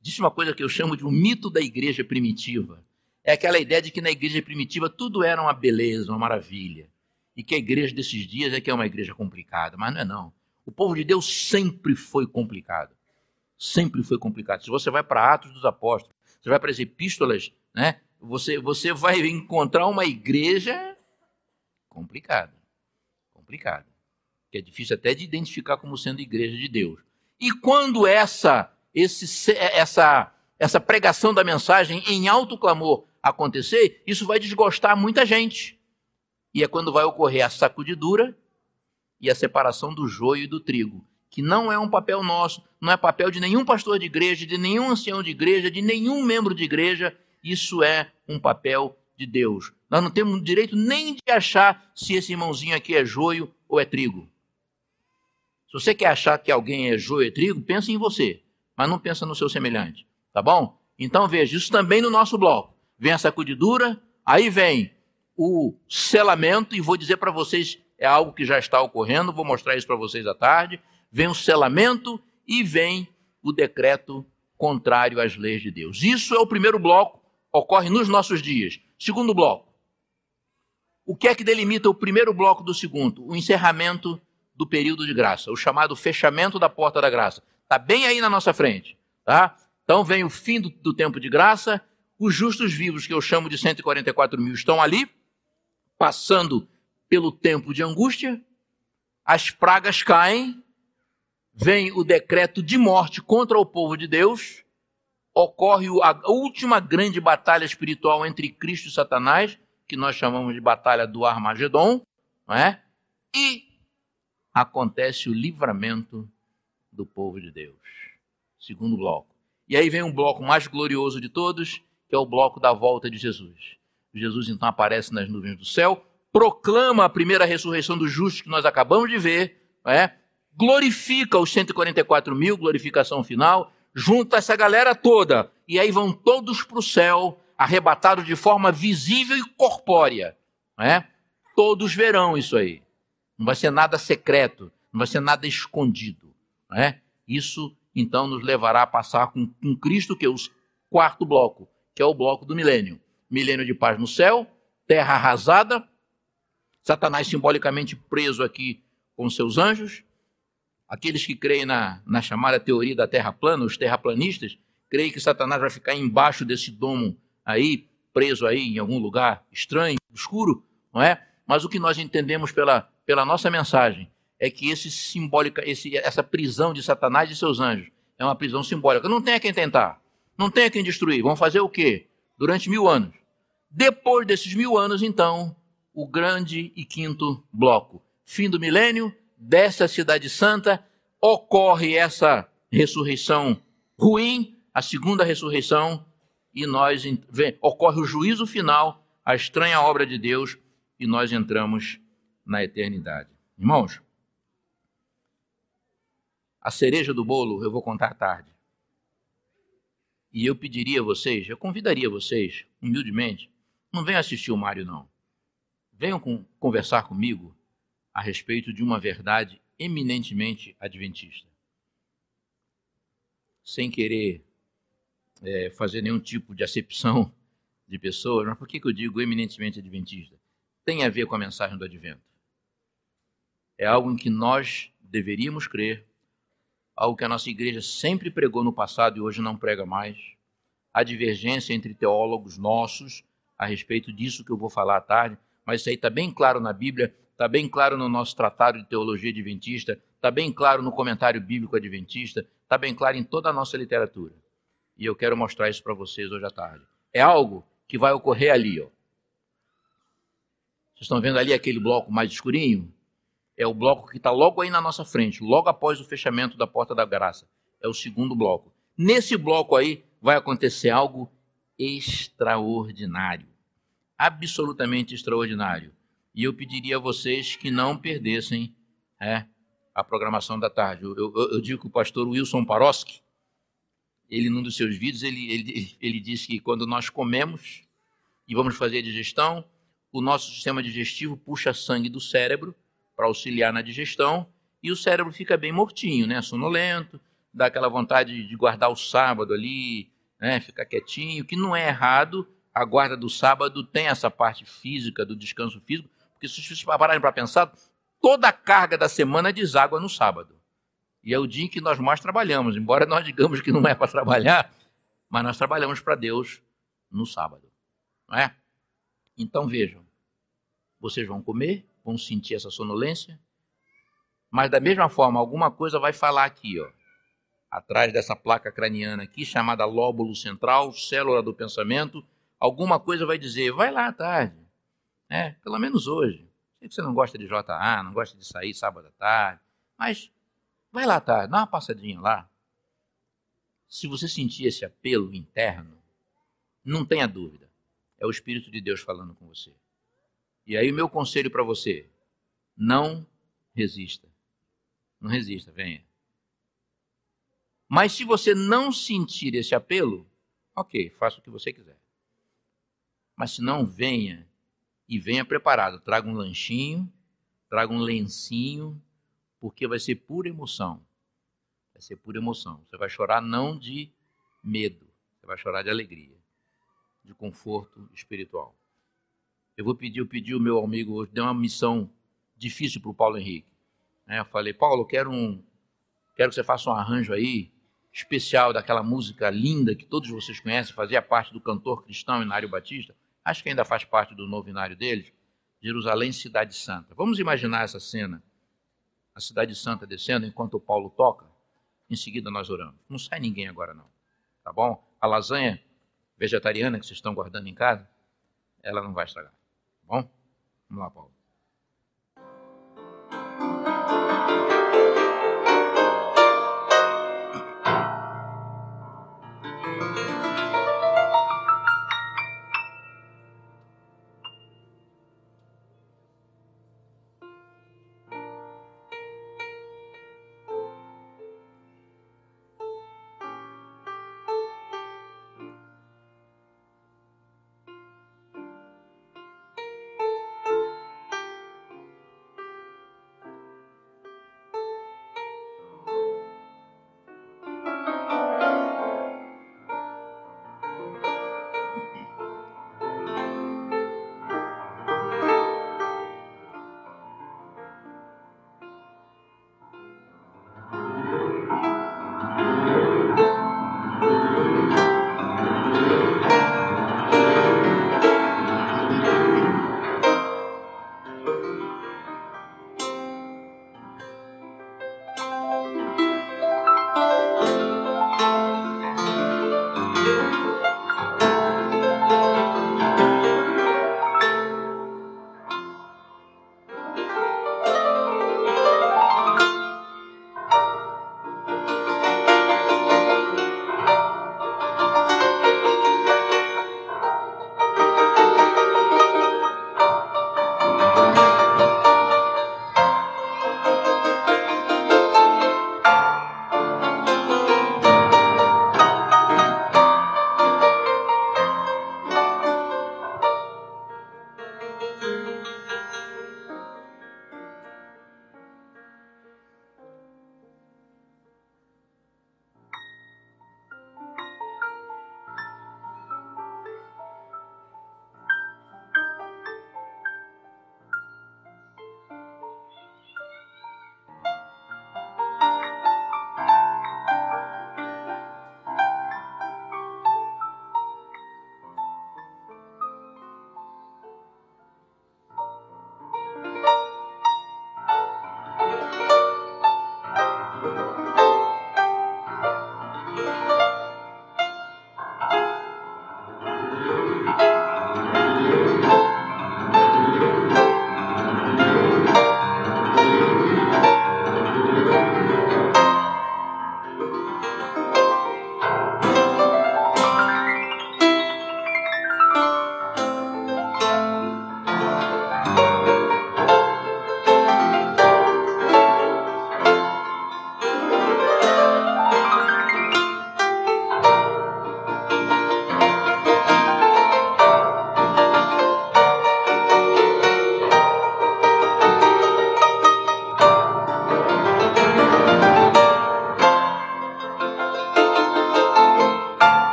Speaker 1: Disse uma coisa que eu chamo de um mito da igreja primitiva. É aquela ideia de que na igreja primitiva tudo era uma beleza, uma maravilha. E que a igreja desses dias é que é uma igreja complicada. Mas não é não. O povo de Deus sempre foi complicado sempre foi complicado. Se você vai para Atos dos Apóstolos, você vai para as epístolas, né? Você, você vai encontrar uma igreja complicada. Complicada. Que é difícil até de identificar como sendo igreja de Deus. E quando essa, esse, essa, essa pregação da mensagem em alto clamor acontecer, isso vai desgostar muita gente. E é quando vai ocorrer a sacudidura e a separação do joio e do trigo que não é um papel nosso, não é papel de nenhum pastor de igreja, de nenhum ancião de igreja, de nenhum membro de igreja, isso é um papel de Deus. Nós não temos direito nem de achar se esse irmãozinho aqui é joio ou é trigo. Se você quer achar que alguém é joio ou trigo, pense em você, mas não pensa no seu semelhante, tá bom? Então veja, isso também no nosso bloco. Vem a sacudidura, aí vem o selamento, e vou dizer para vocês, é algo que já está ocorrendo, vou mostrar isso para vocês à tarde vem o selamento e vem o decreto contrário às leis de Deus. Isso é o primeiro bloco, ocorre nos nossos dias. Segundo bloco. O que é que delimita o primeiro bloco do segundo? O encerramento do período de graça, o chamado fechamento da porta da graça. Está bem aí na nossa frente. Tá? Então vem o fim do, do tempo de graça, os justos vivos, que eu chamo de 144 mil, estão ali, passando pelo tempo de angústia, as pragas caem, vem o decreto de morte contra o povo de Deus, ocorre a última grande batalha espiritual entre Cristo e Satanás, que nós chamamos de batalha do Armagedon, não é? E acontece o livramento do povo de Deus. Segundo bloco. E aí vem um bloco mais glorioso de todos, que é o bloco da volta de Jesus. Jesus então aparece nas nuvens do céu, proclama a primeira ressurreição dos justos que nós acabamos de ver, é? glorifica os 144 mil, glorificação final, junta essa galera toda, e aí vão todos para o céu, arrebatados de forma visível e corpórea. Né? Todos verão isso aí. Não vai ser nada secreto, não vai ser nada escondido. Né? Isso, então, nos levará a passar com, com Cristo, que é o quarto bloco, que é o bloco do milênio. Milênio de paz no céu, terra arrasada, Satanás simbolicamente preso aqui com seus anjos, Aqueles que creem na, na chamada teoria da Terra plana, os terraplanistas, creem que Satanás vai ficar embaixo desse domo aí, preso aí em algum lugar estranho, escuro, não é? Mas o que nós entendemos pela, pela nossa mensagem é que esse simbólica, esse, essa prisão de Satanás e seus anjos é uma prisão simbólica. Não tem a quem tentar. Não tem a quem destruir. Vão fazer o quê? Durante mil anos. Depois desses mil anos, então, o grande e quinto bloco. Fim do milênio, dessa cidade santa, ocorre essa ressurreição ruim, a segunda ressurreição, e nós ocorre o juízo final, a estranha obra de Deus, e nós entramos na eternidade. Irmãos, a cereja do bolo eu vou contar tarde. E eu pediria a vocês, eu convidaria vocês, humildemente, não venham assistir o Mário, não. Venham com, conversar comigo a respeito de uma verdade eminentemente adventista. Sem querer é, fazer nenhum tipo de acepção de pessoas, mas por que, que eu digo eminentemente adventista? Tem a ver com a mensagem do advento. É algo em que nós deveríamos crer, algo que a nossa igreja sempre pregou no passado e hoje não prega mais. A divergência entre teólogos nossos a respeito disso que eu vou falar à tarde, mas isso aí está bem claro na Bíblia, está bem claro no nosso tratado de teologia adventista, está bem claro no comentário bíblico adventista, está bem claro em toda a nossa literatura. E eu quero mostrar isso para vocês hoje à tarde. É algo que vai ocorrer ali, ó. Vocês estão vendo ali aquele bloco mais escurinho? É o bloco que está logo aí na nossa frente, logo após o fechamento da porta da graça. É o segundo bloco. Nesse bloco aí vai acontecer algo extraordinário absolutamente extraordinário. E eu pediria a vocês que não perdessem é, a programação da tarde. Eu, eu, eu, digo que o pastor Wilson Paroski, ele num dos seus vídeos, ele, ele, ele disse que quando nós comemos e vamos fazer digestão, o nosso sistema digestivo puxa sangue do cérebro para auxiliar na digestão e o cérebro fica bem mortinho, né? sonolento, dá aquela vontade de guardar o sábado ali, né? ficar quietinho, que não é errado, a guarda do sábado tem essa parte física, do descanso físico, porque se vocês pararem para pensar, toda a carga da semana deságua no sábado. E é o dia em que nós mais trabalhamos, embora nós digamos que não é para trabalhar, mas nós trabalhamos para Deus no sábado. Não é? Então vejam, vocês vão comer, vão sentir essa sonolência, mas da mesma forma, alguma coisa vai falar aqui, ó, atrás dessa placa craniana aqui, chamada lóbulo central, célula do pensamento, alguma coisa vai dizer, vai lá à tarde. É, pelo menos hoje. Sei que você não gosta de JA, não gosta de sair sábado à tarde, mas vai lá à tarde, dá uma passadinha lá. Se você sentir esse apelo interno, não tenha dúvida, é o Espírito de Deus falando com você. E aí meu conselho para você, não resista. Não resista, venha. Mas se você não sentir esse apelo, ok, faça o que você quiser. Mas se não, venha e venha preparado. Traga um lanchinho, traga um lencinho, porque vai ser pura emoção. Vai ser pura emoção. Você vai chorar não de medo, você vai chorar de alegria, de conforto espiritual. Eu vou pedir, eu pedi o meu amigo hoje, deu uma missão difícil para o Paulo Henrique. Né? Eu falei, Paulo, quero um, quero que você faça um arranjo aí especial daquela música linda que todos vocês conhecem, fazia parte do cantor cristão Inário Batista, acho que ainda faz parte do novinário deles, Jerusalém, Cidade Santa. Vamos imaginar essa cena, a Cidade Santa descendo enquanto o Paulo toca, em seguida nós oramos. Não sai ninguém agora não, tá bom? A lasanha vegetariana que vocês estão guardando em casa, ela não vai estragar, bom? Vamos lá, Paulo.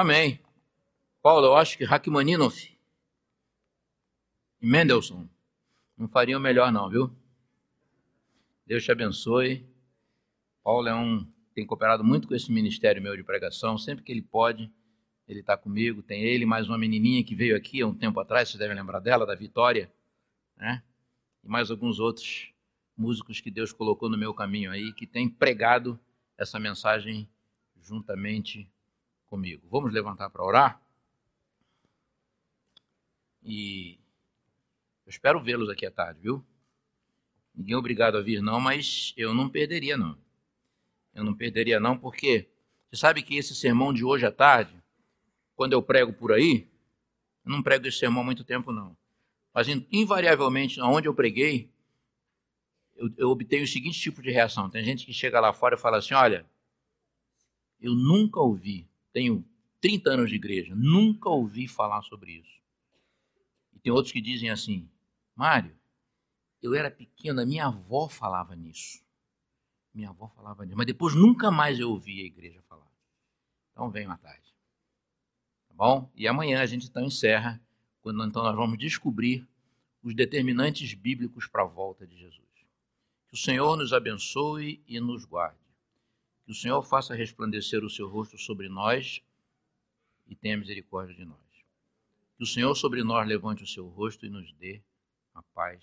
Speaker 1: Amém. Paulo, eu acho que Rachmaninoff e Mendelssohn não fariam melhor não, viu? Deus te abençoe. Paulo é um tem cooperado muito com esse ministério meu de pregação, sempre que ele pode, ele está comigo. Tem ele, mais uma menininha que veio aqui há um tempo atrás, vocês devem lembrar dela, da Vitória, né? E mais alguns outros músicos que Deus colocou no meu caminho aí, que têm pregado essa mensagem juntamente comigo. Vamos levantar para orar? E eu espero vê-los aqui à tarde, viu? Ninguém é obrigado a vir, não, mas eu não perderia, não. Eu não perderia, não, porque você sabe que esse sermão de hoje à tarde, quando eu prego por aí, eu não prego esse sermão há muito tempo, não. Mas invariavelmente, onde eu preguei, eu, eu obtenho o seguinte tipo de reação. Tem gente que chega lá fora e fala assim: olha, eu nunca ouvi, tenho 30 anos de igreja, nunca ouvi falar sobre isso. E tem outros que dizem assim: Mário, eu era pequeno, minha avó falava nisso. Minha avó falava nisso, mas depois nunca mais eu ouvi a igreja falar. Então venham tarde. Tá bom? E amanhã a gente então encerra, quando então nós vamos descobrir os determinantes bíblicos para a volta de Jesus. Que o Senhor nos abençoe e nos guarde. Que o Senhor faça resplandecer o seu rosto sobre nós e tenha misericórdia de nós. Que o Senhor sobre nós levante o seu rosto e nos dê a paz.